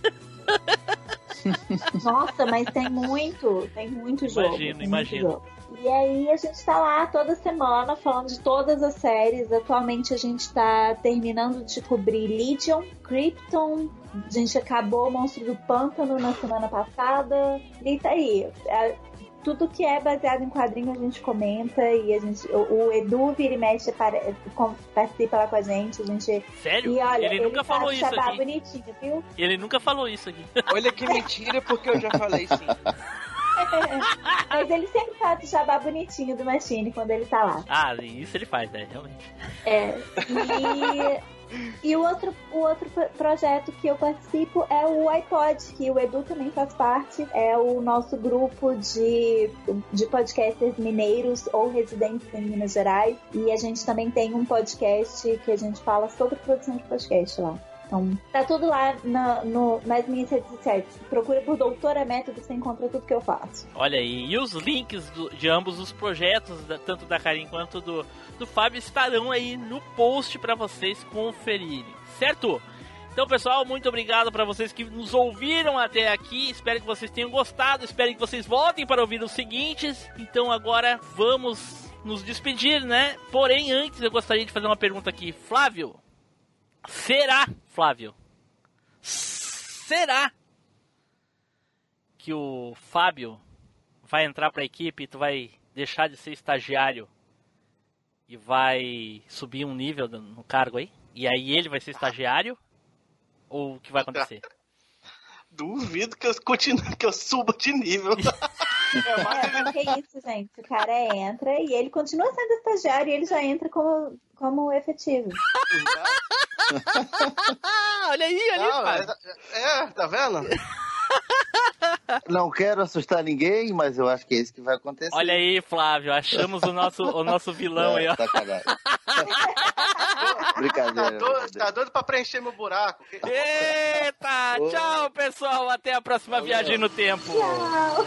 Nossa, mas tem muito, tem muito jogo. Imagino, imagino. E aí a gente tá lá toda semana falando de todas as séries. Atualmente a gente tá terminando de cobrir Legion, Krypton. A gente acabou o Monstro do Pântano na semana passada. E tá aí. É, tudo que é baseado em quadrinho a gente comenta e a gente. O, o Edu vira e mexe apare- com- participa lá com a gente. A gente. Sério? E olha, ele nunca tá falou isso aqui. bonitinho, viu? Ele nunca falou isso aqui. Olha que mentira, porque eu já falei sim. Mas ele sempre tá de jabá bonitinho do Machine quando ele tá lá. Ah, isso ele faz, né? Realmente. É. E, e o outro, o outro pro- projeto que eu participo é o iPod, que o Edu também faz parte. É o nosso grupo de, de podcasters mineiros ou residentes em Minas Gerais. E a gente também tem um podcast que a gente fala sobre produção de podcast lá. Então, tá tudo lá na, no, nas minhas redes sociais. Procura por Doutora Método, você encontra tudo que eu faço. Olha aí, e os links do- de ambos os projetos, da- tanto da Karim quanto do, do Fábio, estarão aí no post para vocês conferirem, certo? Então, pessoal, muito obrigado para vocês que nos ouviram até aqui. Espero que vocês tenham gostado. Espero que vocês voltem para ouvir os seguintes. Então, agora vamos nos despedir, né? Porém, antes eu gostaria de fazer uma pergunta aqui. Flávio, será, Flávio, será que o Fábio vai entrar pra equipe e tu vai deixar de ser estagiário e vai subir um nível no no cargo aí? E aí ele vai ser estagiário? Ou o que vai acontecer? Duvido que eu continue, que eu suba de nível. É, mas que isso, gente? O cara entra e ele continua sendo estagiário e ele já entra como, como efetivo. olha aí, olha aí. É, tá vendo? Não quero assustar ninguém, mas eu acho que é isso que vai acontecer. Olha aí, Flávio, achamos o nosso, o nosso vilão aí, ó. Sacanagem. Tá Brincadeira. doido, tá doido pra preencher meu buraco. Eita, tchau, pessoal. Até a próxima viagem no tempo. Tchau.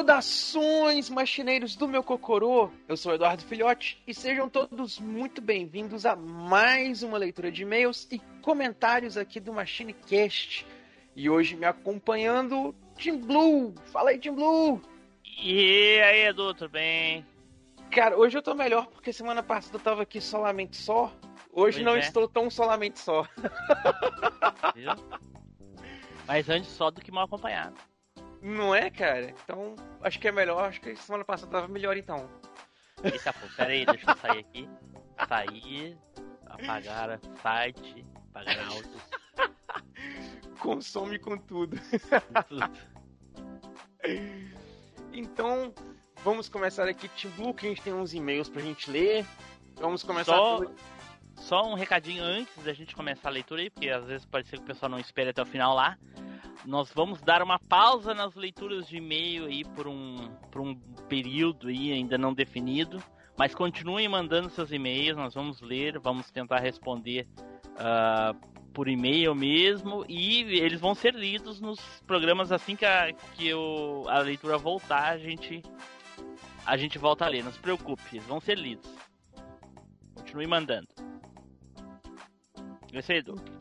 Saudações, machineiros do meu Cocorô! Eu sou Eduardo Filhote e sejam todos muito bem-vindos a mais uma leitura de e-mails e comentários aqui do MachineCast. E hoje me acompanhando, Tim Blue! Fala aí, Tim Blue! E aí, Edu, tudo bem? Cara, hoje eu tô melhor porque semana passada eu tava aqui solamente só. Hoje Pois não é. estou tão solamente só. Viu? Mas antes só do que mal acompanhado. Não é, cara? Então, acho que é melhor. Acho que semana passada tava melhor então. Eita, pô, pera aí, deixa eu sair aqui. Sair, apagar o site, apagar áudio. Consome com tudo. Tudo. Então, vamos começar aqui, Team Blue, que a gente tem uns e-mails pra gente ler. Vamos começar Só, pelo- só um recadinho antes da gente começar a leitura aí, porque às vezes pode ser que o pessoal não espere até o final lá. Nós vamos dar uma pausa nas leituras de e-mail aí por um, por um período aí ainda não definido. Mas continuem mandando seus e-mails, nós vamos ler, vamos tentar responder ah, por e-mail mesmo. E eles vão ser lidos nos programas assim que a, que o, a leitura voltar, a gente, a gente volta a ler. Não se preocupe, eles vão ser lidos. Continue mandando. Esse aí, Edu.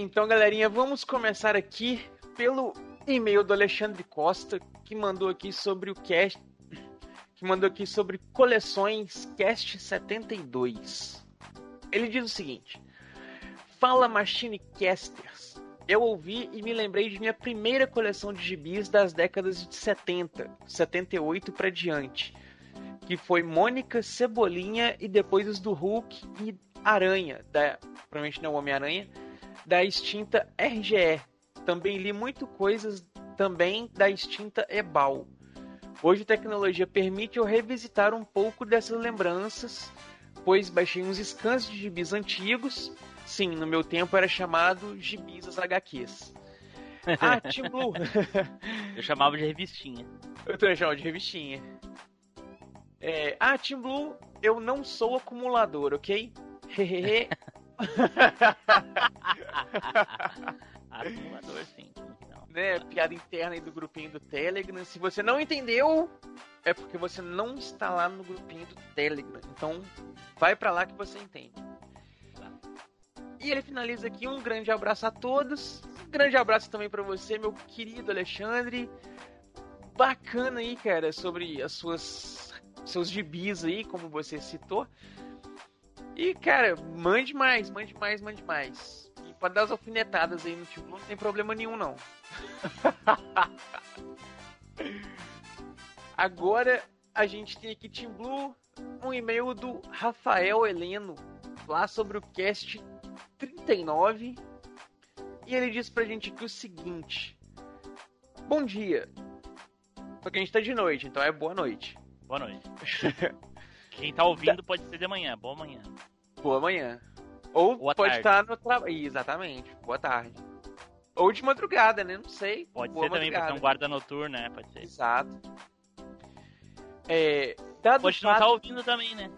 Então, galerinha, vamos começar aqui pelo e-mail do Alexandre Costa, que mandou aqui sobre o cast. Que mandou aqui sobre coleções Cast 72. Ele diz o seguinte: Fala Machine Casters. Eu ouvi e me lembrei de minha primeira coleção de gibis das décadas de 70, 78 para diante, que foi Mônica, Cebolinha e depois os do Hulk e Aranha, da, provavelmente não Homem-Aranha, da extinta RGE. Também li muito coisas também da extinta Ebal. Hoje a tecnologia permite eu revisitar um pouco dessas lembranças, Depois baixei uns scans de gibis antigos. Sim, no meu tempo era chamado gibis HQs. Ah, Team Blue. Eu chamava de revistinha. Eu também chamo de revistinha. É, ah, Team Blue, eu não sou acumulador, ok? Hehehe. Acumulador, sim. não? né, piada interna aí do grupinho do Telegram. Se você não entendeu, é porque você não está lá no grupinho do Telegram. Então, vai pra lá que você entende. E ele finaliza aqui um grande abraço a todos. Um grande abraço também pra você, meu querido Alexandre. Bacana aí, cara, sobre as suas seus gibis aí, como você citou. E, cara, mande mais, mande mais, mande mais. E pode dar as alfinetadas aí no tipo, não tem problema nenhum, não. Agora a gente tem aqui, Team Blue, um e-mail do Rafael Heleno, lá sobre o cast 39. E ele diz pra gente aqui o seguinte: Bom dia. Só que a gente tá de noite, então é boa noite. Boa noite. Quem tá ouvindo pode ser de manhã. Boa manhã. Boa manhã. Ou Boa pode tarde. estar no trabalho. Exatamente. Boa tarde. Ou de madrugada, né? Não sei. Pode Boa ser também, pra ser um madrugada. guarda noturno, né? Pode ser. Exato. É, dado Pode o não fato- tá ouvindo também, né?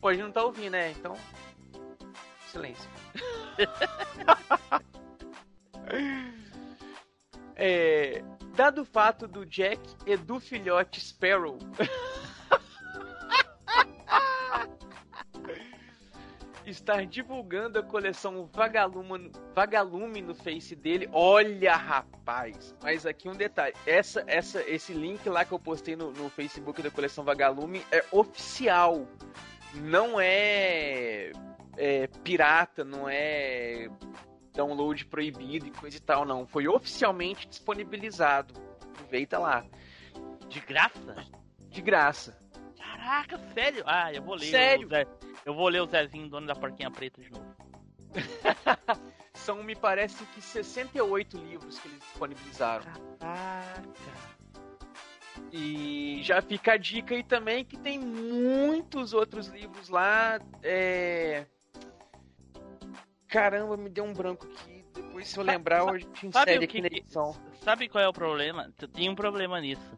Pode não tá ouvindo, né? Então. Silêncio. É, dado o fato do Jack e do filhote Sparrow. estar divulgando a coleção Vagalume, Vagalume no Face dele. Olha, rapaz! Mas aqui um detalhe: essa, essa, esse link lá que eu postei no, no Facebook da coleção Vagalume é oficial. Não é, é pirata, não é download proibido e coisa e tal, não. Foi oficialmente disponibilizado. Aproveita lá. De graça? De graça. Caraca, sério? Ah, eu vou ler. Sério? O Zé, eu vou ler o Zezinho, dono da porquinha preta de novo. São, me parece que 68 livros que eles disponibilizaram. E já fica a dica aí também que tem muitos outros livros lá. É... Caramba, me deu um branco aqui. Depois, se eu lembrar, a gente Sabe insere aqui que na edição. Sabe qual é o problema? Tem um problema nisso.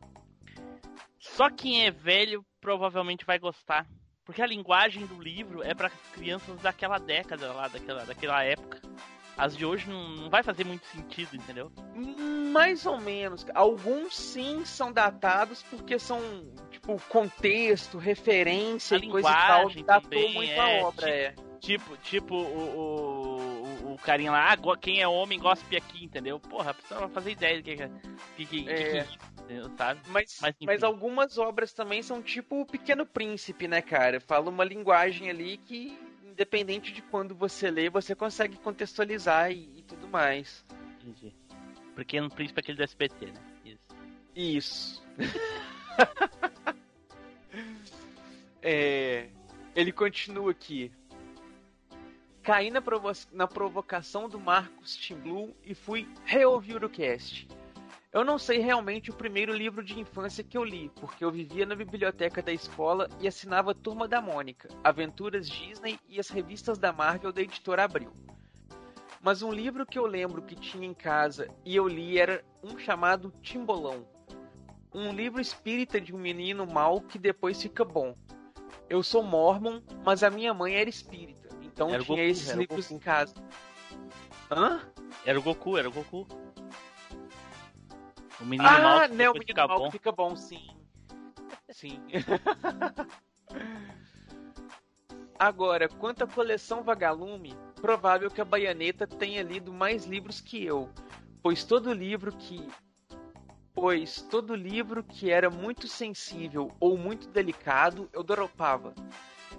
Só quem é velho provavelmente vai gostar. Porque a linguagem do livro é para crianças daquela década lá, daquela, daquela época. As de hoje não, não vai fazer muito sentido, entendeu? Mais ou menos. Alguns sim são datados porque são, tipo, contexto, referência A e coisa e tal. linguagem Datou muito é, a obra, é. Tipo, tipo o, o, o, carinha lá, ah, quem é homem gospe aqui, entendeu? Porra, a pessoa não vai fazer ideia do que, que, é- que, É. que? Sabe? Mas, Mas, mas, algumas obras também são tipo o Pequeno Príncipe, né, cara? Fala uma linguagem ali que, independente de quando você lê, você consegue contextualizar e, e tudo mais. Entendi. Pequeno príncipe é aquele do SBT, né? Isso. Isso. É, ele continua aqui. Caí na, provo- na provocação do Marcos Tim Blue e fui reouvir o cast. Eu não sei realmente o primeiro livro de infância que eu li, porque eu vivia na biblioteca da escola e assinava Turma da Mônica, Aventuras Disney e as revistas da Marvel da editora Abril. Mas um livro que eu lembro que tinha em casa e eu li era um chamado Timbolão. Um livro espírita de um menino mau que depois fica bom. Eu sou mormon, mas a minha mãe era espírita, então Era tinha Goku, esses livros Goku. em casa. Hã? Era o Goku, era o Goku. O menino mal Ah, que né, o menino fica mal bom. que fica bom, sim. Sim. Agora, quanto à coleção Vagalume, provável que a Baianeta tenha lido mais livros que eu, pois todo livro que pois todo livro que era muito sensível ou muito delicado eu dropava.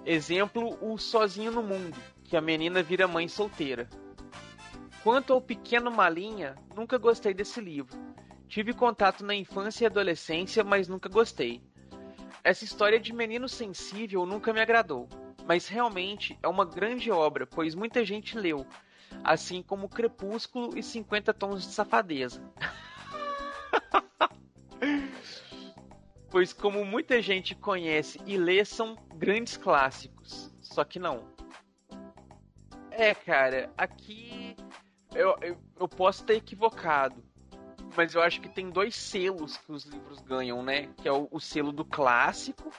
Exemplo, o Sozinho no Mundo, que a menina vira mãe solteira. Quanto ao Pequeno Malinha, nunca gostei desse livro. Tive contato na infância e adolescência, mas nunca gostei. Essa história de menino sensível nunca me agradou, mas realmente é uma grande obra, pois muita gente leu, assim como Crepúsculo e 50 Tons de Safadeza. pois como muita gente conhece e lê, são grandes clássicos. Só que não. É, cara, aqui eu, eu, eu posso ter equivocado. Mas eu acho que tem dois selos que os livros ganham, né? Que é o, o selo do clássico,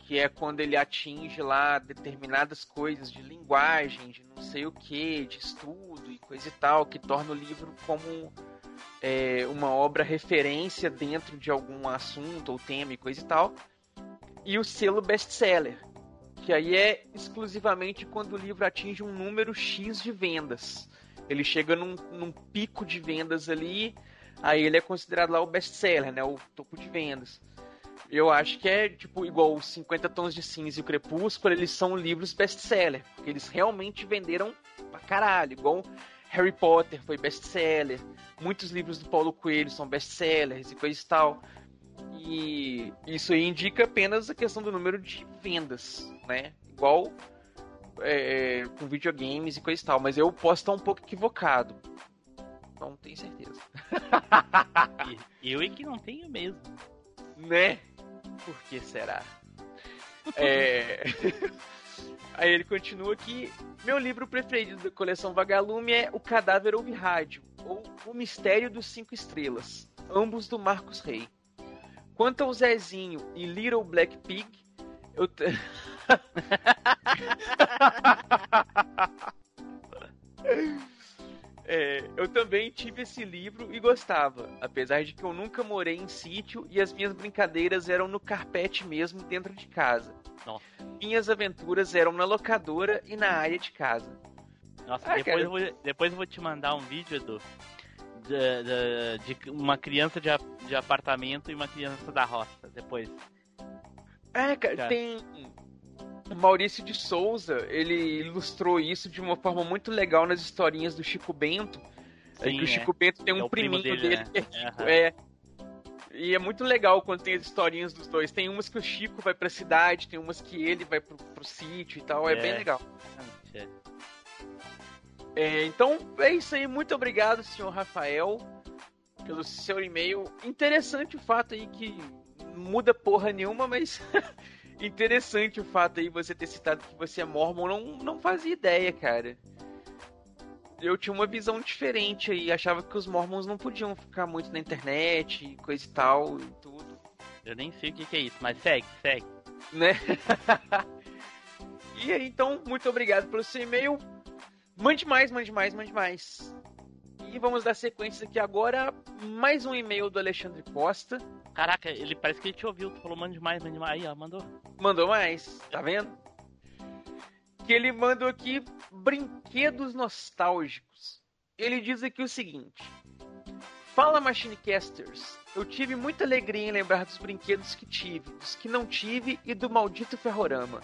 que é quando ele atinge lá determinadas coisas de linguagem, de não sei o que, de estudo e coisa e tal, que torna o livro como é, uma obra referência dentro de algum assunto ou tema e coisa e tal. E o selo best-seller, que aí é exclusivamente quando o livro atinge um número X de vendas. Ele chega num, num pico de vendas ali, aí ele é considerado lá o best-seller, né? O topo de vendas. Eu acho que é tipo igual os 50 Tons de Cinza e o Crepúsculo, eles são livros best-seller, porque eles realmente venderam pra caralho, igual Harry Potter foi best-seller, muitos livros do Paulo Coelho são best-sellers e coisa e tal. E isso aí indica apenas a questão do número de vendas, né? Igual é, com videogames e coisa e tal, mas eu posso estar um pouco equivocado. Não tenho certeza. eu é que não tenho mesmo. Né? Por que será? é... Aí ele continua que meu livro preferido da coleção Vagalume é O Cadáver Ouve Rádio, ou O Mistério dos Cinco Estrelas, ambos do Marcos Rey. Quanto ao Zezinho e Little Black Pig, eu. é, eu também tive esse livro e gostava, apesar de que eu nunca morei em sítio e as minhas brincadeiras eram no carpete mesmo dentro de casa. Nossa. Minhas aventuras eram na locadora e na área de casa. Nossa, Ah, depois, cara. eu vou, depois eu vou te mandar um vídeo, Edu, de, de- de uma criança de, de apartamento e uma criança da roça. Depois. É, cara, Cara. tem. Maurício de Souza, ele ilustrou isso de uma forma muito legal nas historinhas do Chico Bento. é Sim, que o é. Chico Bento tem É um primo priminho dele, dele, né? que é. É. E é muito legal quando tem as historinhas dos dois. Tem umas que o Chico vai pra cidade, tem umas que ele vai pro, pro sítio e tal. É, É. bem legal. É. É, então é isso aí. Muito obrigado, senhor Rafael, pelo seu e-mail. Interessante o fato aí que muda porra nenhuma, mas interessante o fato aí você ter citado que você é mormon. Não, não fazia ideia, cara. Eu tinha uma visão diferente aí. Achava que os mormons não podiam ficar muito na internet e coisa e tal e tudo. Eu nem sei o que, que é isso, mas segue, segue. né? e aí, então, muito obrigado pelo seu e-mail. Mande mais, mande mais, mande mais. E vamos dar sequência aqui agora. Mais um e-mail do Alexandre Costa. Caraca, ele parece que ele te ouviu. Tu falou, mande mais, mande mais. Aí, ó, mandou. Mandou mais, tá vendo? Que ele mandou aqui brinquedos nostálgicos. Ele diz aqui o seguinte: Fala Machinecasters, eu tive muita alegria em lembrar dos brinquedos que tive, dos que não tive e do maldito Ferrorama.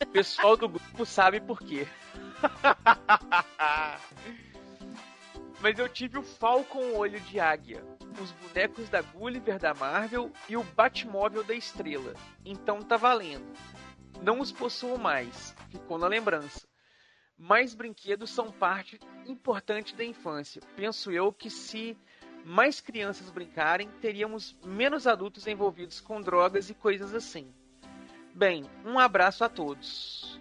O pessoal do grupo sabe por quê. Mas eu tive o Falcon Olho de Águia, os bonecos da Gulliver da Marvel e o Batmóvel da Estrela. Então tá valendo. Não os possuo mais, ficou na lembrança. Mais brinquedos são parte importante da infância. Penso eu que se mais crianças brincarem, teríamos menos adultos envolvidos com drogas e coisas assim. Bem, um abraço a todos.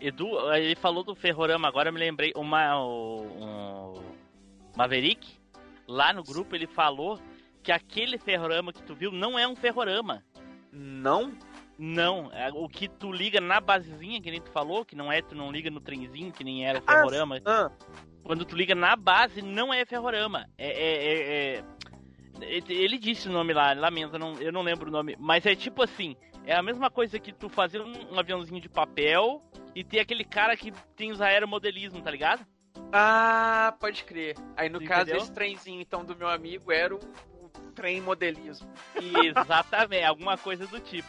Edu, ele falou do Ferrorama, agora eu me lembrei. Uma, um Maverick, lá no grupo, ele falou que aquele Ferrorama que tu viu não é um Ferrorama. Não? Não, é o que tu liga na basezinha, que nem tu falou, que não é, tu não liga no trenzinho, que nem era Ah, Ferrorama. ah. Quando tu liga na base, não é Ferrorama. É, é- é- é- Ele disse o nome lá, lamento, eu não, eu não lembro o nome. Mas é tipo assim, é a mesma coisa que tu fazer um, um aviãozinho de papel e ter aquele cara que tem os aeromodelismo, tá ligado? Ah, pode crer. Aí no caso, esse trenzinho então do meu amigo era o, o trem modelismo. Exatamente, alguma coisa do tipo.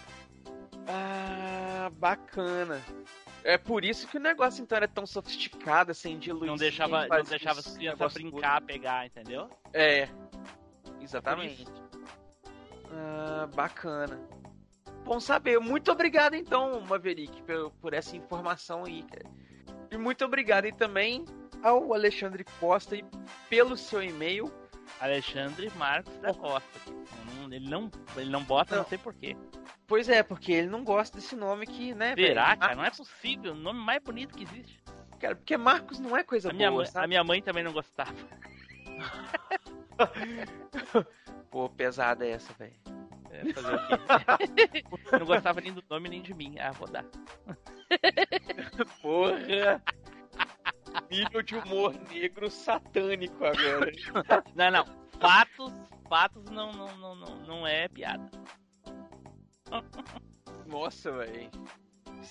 Ah, bacana. É por isso que o negócio então era tão sofisticado, assim, de luz. Não deixava, não deixava as crianças brincar, pegar, entendeu? É, exatamente. Ah, bacana. Bom saber. Muito obrigado então, Maverick, por, por essa informação aí, cara. E muito obrigado e também ao Alexandre Costa e pelo seu e-mail. Alexandre Marcos da Costa. Não- Ele não, ele não bota, não, sei porquê. Pois é, porque ele não gosta desse nome que, né? Será, cara? Não é possível. O nome mais bonito que existe. Cara, porque Marcos não é coisa A minha, boa, mãe, sabe? a minha mãe também não gostava. Pô, pesada essa, velho. É, fazer o quê? não gostava nem do nome nem de mim. Ah, vou dar. Porra! Nível de humor negro satânico agora. Não, não. Fatos, fatos não, não, não, não, não é piada. Nossa, velho.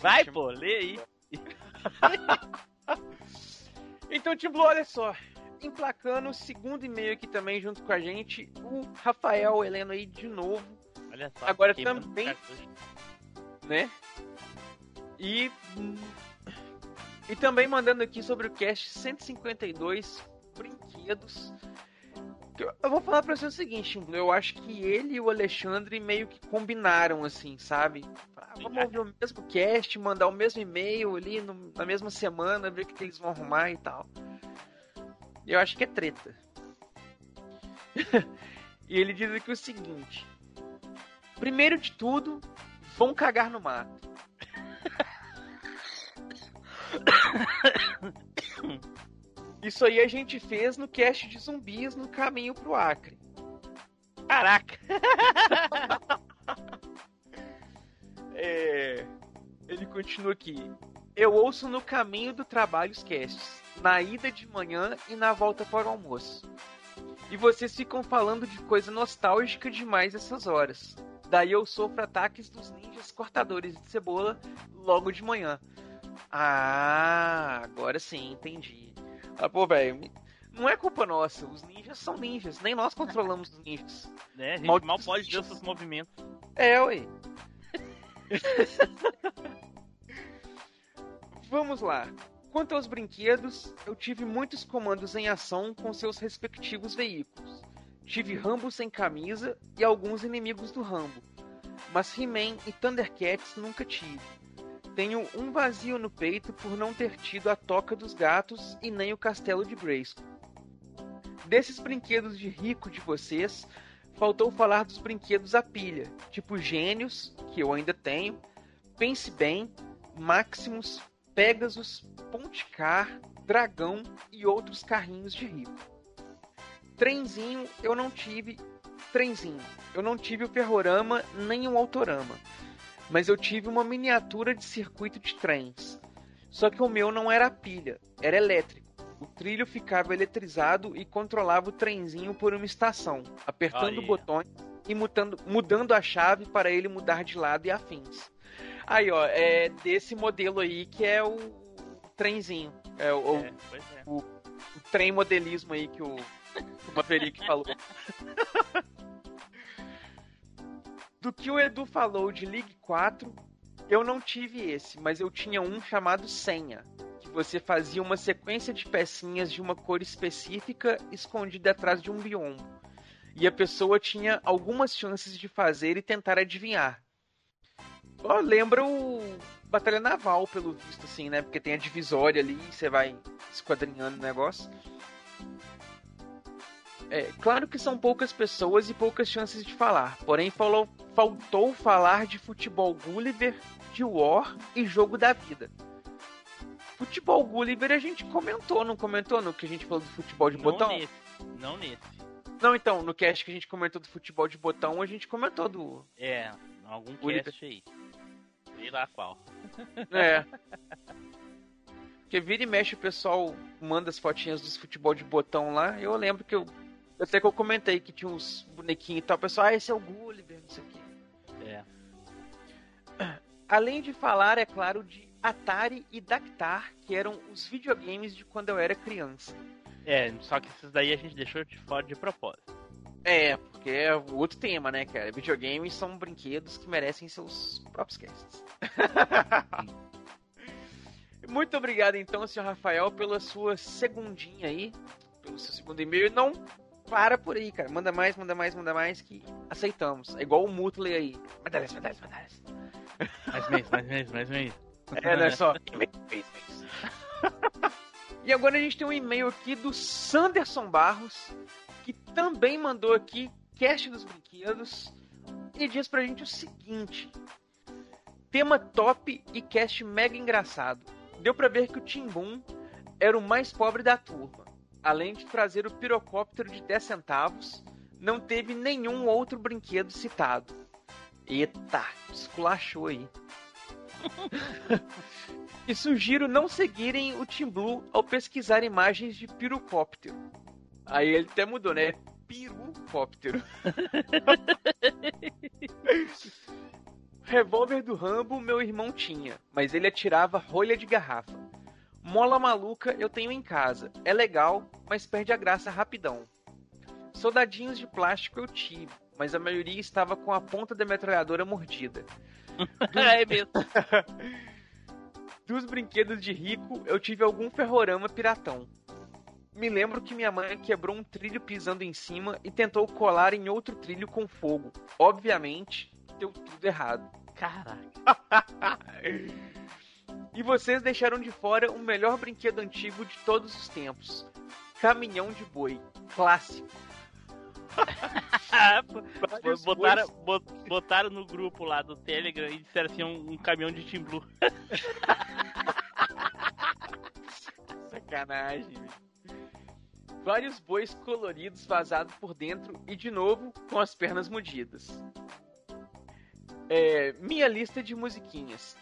Vai, pô, lê aí. Então, Tim Blue, olha só. Emplacando o segundo e-mail aqui também junto com a gente, o Rafael Heleno aí de novo, Olha só. Agora também- né? E e também mandando aqui sobre o cast 152 brinquedos. Que Eu vou falar pra você o seguinte, eu acho que ele e o Alexandre meio que combinaram assim, sabe? Ah, vamos ouvir o mesmo cast, mandar o mesmo e-mail ali no- na mesma semana, ver o que, que eles vão arrumar e tal. Eu acho que é treta. e ele diz aqui o seguinte: Primeiro de tudo, vão cagar no mato. Isso aí a gente fez no cast de zumbis no caminho pro Acre. Caraca! É, Ele continua aqui. Eu ouço no caminho do trabalho os casts, na ida de manhã e na volta para o almoço. E vocês ficam falando de coisa nostálgica demais essas horas. Daí eu sofro ataques dos ninjas cortadores de cebola logo de manhã. Ah, agora sim, entendi. Ah, pô, velho, não é culpa nossa. Os ninjas são ninjas, nem nós controlamos os ninjas. Né? A gente Malditos mal pode seus movimentos. É, ué. Vamos lá. Quanto aos brinquedos, eu tive muitos comandos em ação com seus respectivos veículos. Tive Rambo sem camisa e alguns inimigos do Rambo. Mas He-Man e Thundercats nunca tive. Tenho um vazio no peito por não ter tido a Toca dos Gatos e nem o Castelo de Grayskull. Desses brinquedos de rico de vocês, faltou falar dos brinquedos a pilha, tipo Gênios, que eu ainda tenho, Pense Bem, Maximus, Pegasus, Ponticar, Dragão e outros carrinhos de rico. Trenzinho eu não tive. Trenzinho. Eu não tive o ferrorama nem o autorama. Mas eu tive uma miniatura de circuito de trens. Só que o meu não era pilha, era elétrico. O trilho ficava eletrizado e controlava o trenzinho por uma estação, apertando Aí. botões e mudando, mudando a chave para ele mudar de lado e afins. Aí, ó, é desse modelo aí que é o trenzinho. É o, É, pois é. o trem modelismo aí que o, que o Maverick falou. Do que o Edu falou de League 4, eu não tive esse, mas eu tinha um chamado Senha, que você fazia uma sequência de pecinhas de uma cor específica escondida atrás de um biombo. E a pessoa tinha algumas chances de fazer e tentar adivinhar. Ó, lembra o Batalha Naval, pelo visto, assim, né? Porque tem a divisória ali, você vai esquadrinhando o negócio. É, claro que são poucas pessoas e poucas chances de falar, porém falou, faltou falar de futebol Gulliver, de War e jogo da vida. Futebol Gulliver a gente comentou, não comentou no que a gente falou do futebol de Não botão? nesse. Não nesse. Não, então, no cast que a gente comentou do futebol de botão, a gente comentou do. É, algum Gulliver. cast aí. Sei lá qual. É. Porque vira e mexe o pessoal manda as fotinhas dos futebol de botão lá. Eu lembro que eu. Até que eu comentei que tinha uns bonequinhos e tal. O pessoal, ah, esse é o Gulliver, não sei o quê. É. Além de falar, é claro, de Atari e Dactar, que eram os videogames de quando eu era criança. É, só que esses daí a gente deixou de fora de propósito. É, porque é outro tema, né, cara? Videogames são brinquedos que merecem seus próprios casts. Muito obrigado, então, senhor Rafael, pela sua segundinha aí, pelo seu segundo e-mail. E Não para por aí, cara. Manda mais, manda mais, manda mais, que aceitamos. É igual o Mutley aí. Manda mais, manda mais, mês, mais mês, mais mês. É, não é só. e-mail, e-mail, e-mail. E agora a gente tem um e-mail aqui do Sanderson Barros, que também mandou aqui cast dos brinquedos. e diz pra gente o seguinte: tema top e cast mega engraçado. Deu pra ver que o Timbum era o mais pobre da turma. Além de trazer o pirocóptero de 10 centavos, não teve nenhum outro brinquedo citado. Eita, esculachou aí. e sugiro não seguirem o Team Blue ao pesquisar imagens de pirocóptero. Aí ele até mudou, né? Pirocóptero. Revólver do Rambo meu irmão tinha, mas ele atirava rolha de garrafa. Mola maluca eu tenho em casa. É legal, mas perde a graça rapidão. Soldadinhos de plástico eu tive, mas a maioria estava com a ponta da metralhadora mordida. é mesmo. Dos brinquedos de rico, eu tive algum ferrorama piratão. Me lembro que minha mãe quebrou um trilho pisando em cima e tentou colar em outro trilho com fogo. Obviamente, deu tudo errado. Caraca. e vocês deixaram de fora o melhor brinquedo antigo de todos os tempos: caminhão de boi. Clássico. Botaram, botaram no grupo lá do Telegram e disseram assim: um, um caminhão de Team Blue. Sacanagem. Vários bois coloridos vazados por dentro e de novo com as pernas modidas. É, minha lista de musiquinhas.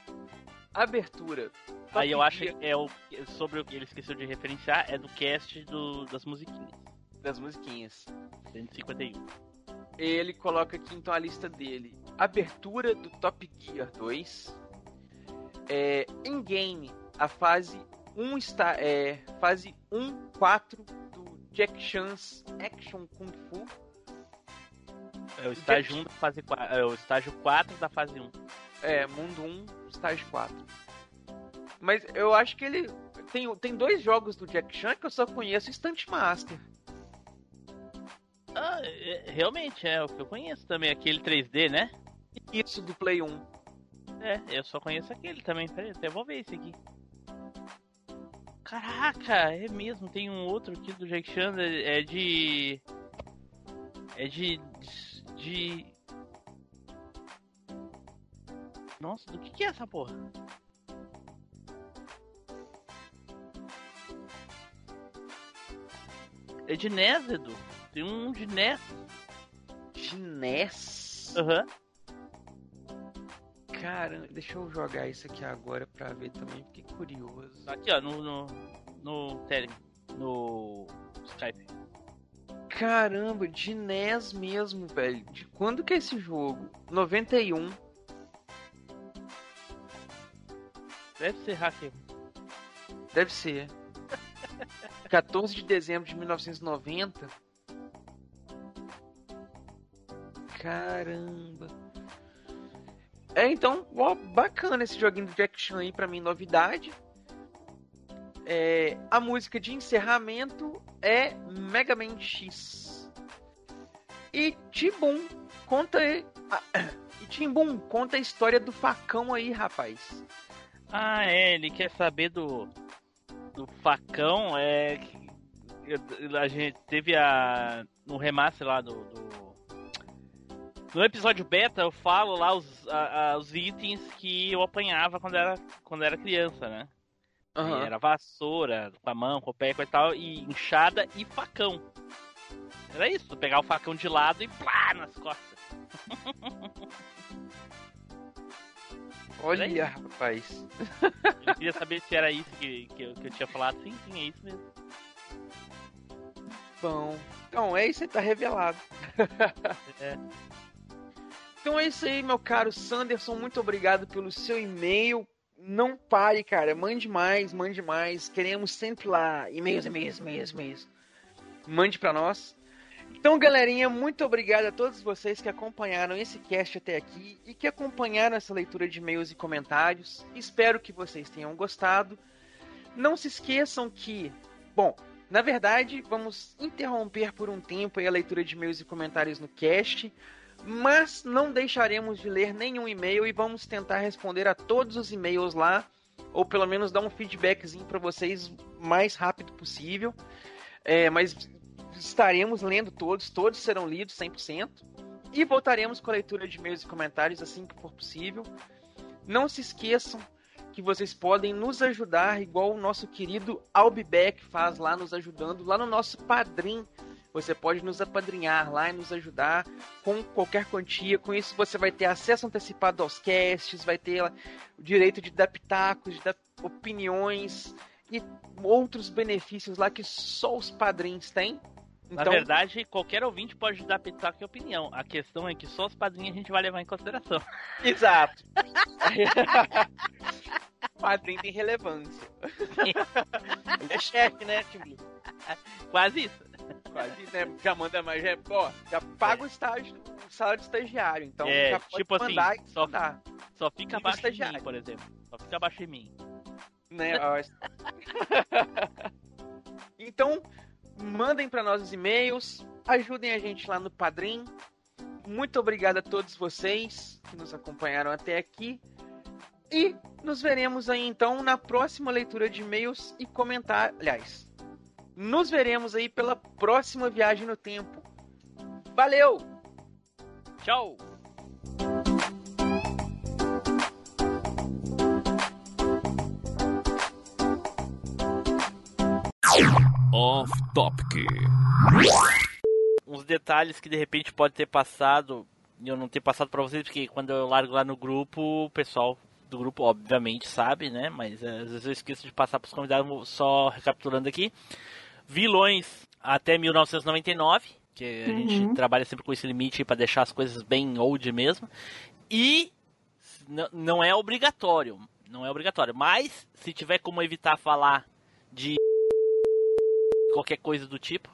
Abertura. Top Aí eu acho Gear que é o sobre o que ele esqueceu de referenciar, é do cast do, das musiquinhas. das musiquinhas. 151. Ele coloca aqui então a lista dele. Abertura do Top Gear 2. É, em game, a fase 1 está é fase 1 4 do Jack Chan's Action Kung Fu. É o estágio 1 da fase 4. É o estágio 4 da fase 1. É, mundo 1, estágio 4. Mas eu acho que ele tem, tem dois jogos do Jack Chan que eu só conheço Stunt Master. Ah, é- realmente, é o que eu conheço também, aquele 3D, né? Isso do Play 1. É, eu só conheço aquele também. Peraí, até vou ver esse aqui. Caraca, é mesmo, tem um outro aqui do Jack Chan, é é de. É de. de. Nossa, do que, que é essa porra? É de NES, Edu. Tem um de NES. De NES? Aham. Cara, deixa eu jogar isso aqui agora pra ver também, fiquei curioso. Aqui, ó, no. no. no Telegram. No. Skype. Caramba, de NES mesmo, velho. De quando que é esse jogo? 91. Deve ser hacker. Deve ser. 14 de dezembro de 1990. Caramba. É, então, ó, bacana esse joguinho do Jack Chan aí, pra mim, novidade. É, a música de encerramento é Mega Man X. E Tibum conta. E Timbum conta a história do facão aí, rapaz. Ah, é, ele quer saber do. do facão. É. A gente teve a. no remaster lá do. do- no episódio beta eu falo lá os, a- a- os itens que eu apanhava quando era, quando era criança, né? Aham. Era vassoura, com a mão, com o pé e tal, e enxada e facão. Era isso, pegar o facão de lado e plá nas costas. Olha, rapaz. Eu queria saber se era isso que, que, eu, que eu tinha falado. Sim, sim, é isso mesmo. Bom. Então, é isso aí, tá revelado. É. Então é isso aí, meu caro Sanderson. Muito obrigado pelo seu e-mail. Não pare, cara. Mande mais, mande mais. Queremos sempre lá. E-mails, e-mails, e-mails, e-mails. Mande pra nós. Então, galerinha, muito obrigado a todos vocês que acompanharam esse cast até aqui e que acompanharam essa leitura de e-mails e comentários. Espero que vocês tenham gostado. Não se esqueçam que, bom, na verdade, vamos interromper por um tempo a leitura de e-mails e comentários no cast, mas não deixaremos de ler nenhum e-mail e vamos tentar responder a todos os e-mails lá, ou pelo menos dar um feedbackzinho para vocês mais rápido possível. É, mas estaremos lendo todos, todos serão lidos 100%. E voltaremos com a leitura de e-mails e comentários assim que for possível. Não se esqueçam que vocês podem nos ajudar, igual o nosso querido Albibeck faz lá, nos ajudando, lá no nosso Padrim. Você pode nos apadrinhar lá e nos ajudar com qualquer quantia. Com isso, você vai ter acesso antecipado aos casts, vai ter o direito de dar pitacos, de dar opiniões e outros benefícios lá que só os padrinhos têm. Na Então, verdade, qualquer ouvinte pode dar pitaco e opinião. A questão é que só os padrinhos a gente vai levar em consideração. Exato. Padrinho tem relevância. Ele é chefe, né, Tim Quase isso. Quase, né? Já manda mais, já, ó, já paga o estágio, o salário de estagiário. Então É, já pode tipo assim, mandar e só- mandar, Só fica Fica abaixo de mim, por exemplo. Só fica abaixo de mim. né? então, mandem para nós os e-mails, ajudem a gente lá no Padrim. Muito obrigado a todos vocês que nos acompanharam até aqui. E nos veremos aí então na próxima leitura de e-mails e comentários. Aliás, nos veremos aí pela próxima viagem no tempo. Valeu! Tchau! Topic. Uns detalhes que de repente pode ter passado e eu não ter passado pra vocês, porque quando eu largo lá no grupo, o pessoal do grupo obviamente sabe, né? Mas é, às vezes eu esqueço de passar pros convidados, só recapitulando aqui. Vilões até 1999, que a Uhum. gente trabalha sempre com esse limite para deixar as coisas bem old mesmo. E não é obrigatório, não é obrigatório, mas se tiver como evitar falar de qualquer coisa do tipo,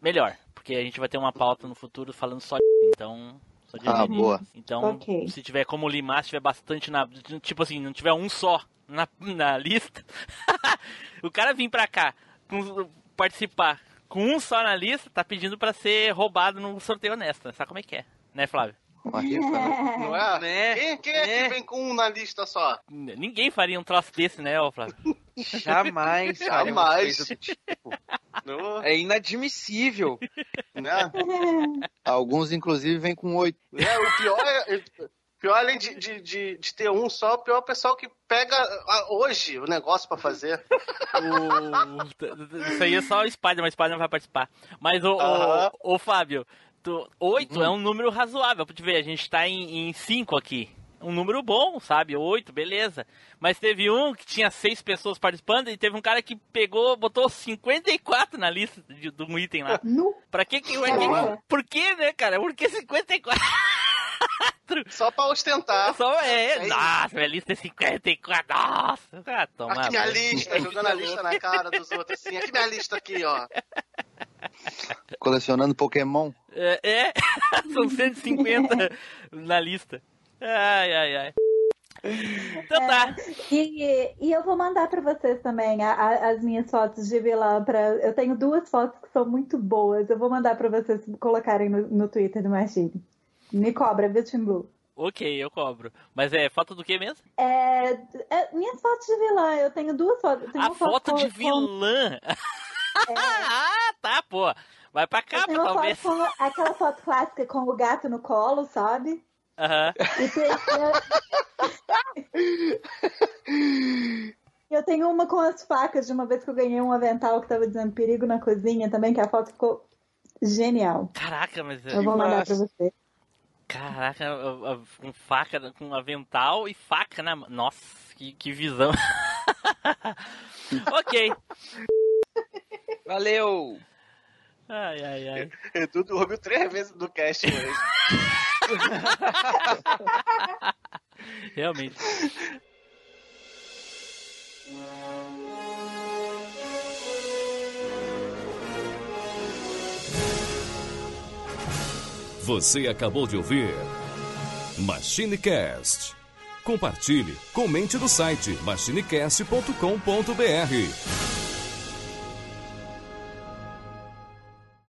melhor, porque a gente vai ter uma pauta no futuro falando só de então só de Ah, anime. boa. Então, Ok. se tiver como limar, se tiver bastante na tipo assim, não tiver um só na, na lista, o cara vir pra cá com- participar com um só na lista, tá pedindo pra ser roubado no sorteio honesto, né? sabe como é que é, né, Flávio? Uma rifa, né? Não é? Né? Quem, quem é, É. que vem com um na lista só? Ninguém faria um troço desse, né, Flávio? Jamais, Jamais. tipo. É inadmissível. né? Alguns, inclusive, vêm com oito. É, o pior é. é- Pior, além de, de, de, de ter um só, o pior é o pessoal que pega hoje o negócio pra fazer. O- Isso aí é só o Spider, mas o Spider não vai participar. Mas o, Aham. o, o Fábio, tu, 8 é um número razoável. Pra te ver, a gente tá em 5 aqui. Um número bom, sabe? 8, beleza. Mas teve um que tinha 6 pessoas participando e teve um cara que pegou, botou 54 na lista de, de um item lá. Nu. Pra que que... Caraca. Por que, né, cara? Por que 54? Só pra ostentar. Só é... Aí. Nossa, minha lista é 54. Nossa, ah, toma Aqui minha lista, jogando a lista na cara dos outros assim. Aqui minha lista aqui, ó. Colecionando Pokémon. É, é. são 150 na lista. Ai, ai, ai. Então tá. E, e eu vou mandar pra vocês também a- a- as minhas fotos de vilã. Pra, eu tenho duas fotos que são muito boas. Eu vou mandar pra vocês colocarem no, no Twitter do Machine. Me cobra, viu, Tim Blue? Ok, eu cobro. Mas é foto do que mesmo? É, é, minhas fotos de vilã, eu tenho duas fotos. Tenho A uma foto com- de com- vilã. Ah, tá, pô. Vai pra uma talvez. foto com aquela foto clássica com o gato no colo, sabe? Aham. Tem, eu... tenho uma com as facas de uma vez que eu ganhei um avental que tava dizendo perigo na cozinha também, que a foto ficou genial. Caraca, mas. Eu vou mandar pra você. Caraca, com faca, com avental e faca na mão. Nossa, que, que visão. ok. Valeu! Ai, ai, ai. Edu dormiu três vezes no cast hoje. Realmente. Você acabou de ouvir MachineCast. Compartilhe, comente no site machinecast.com.br.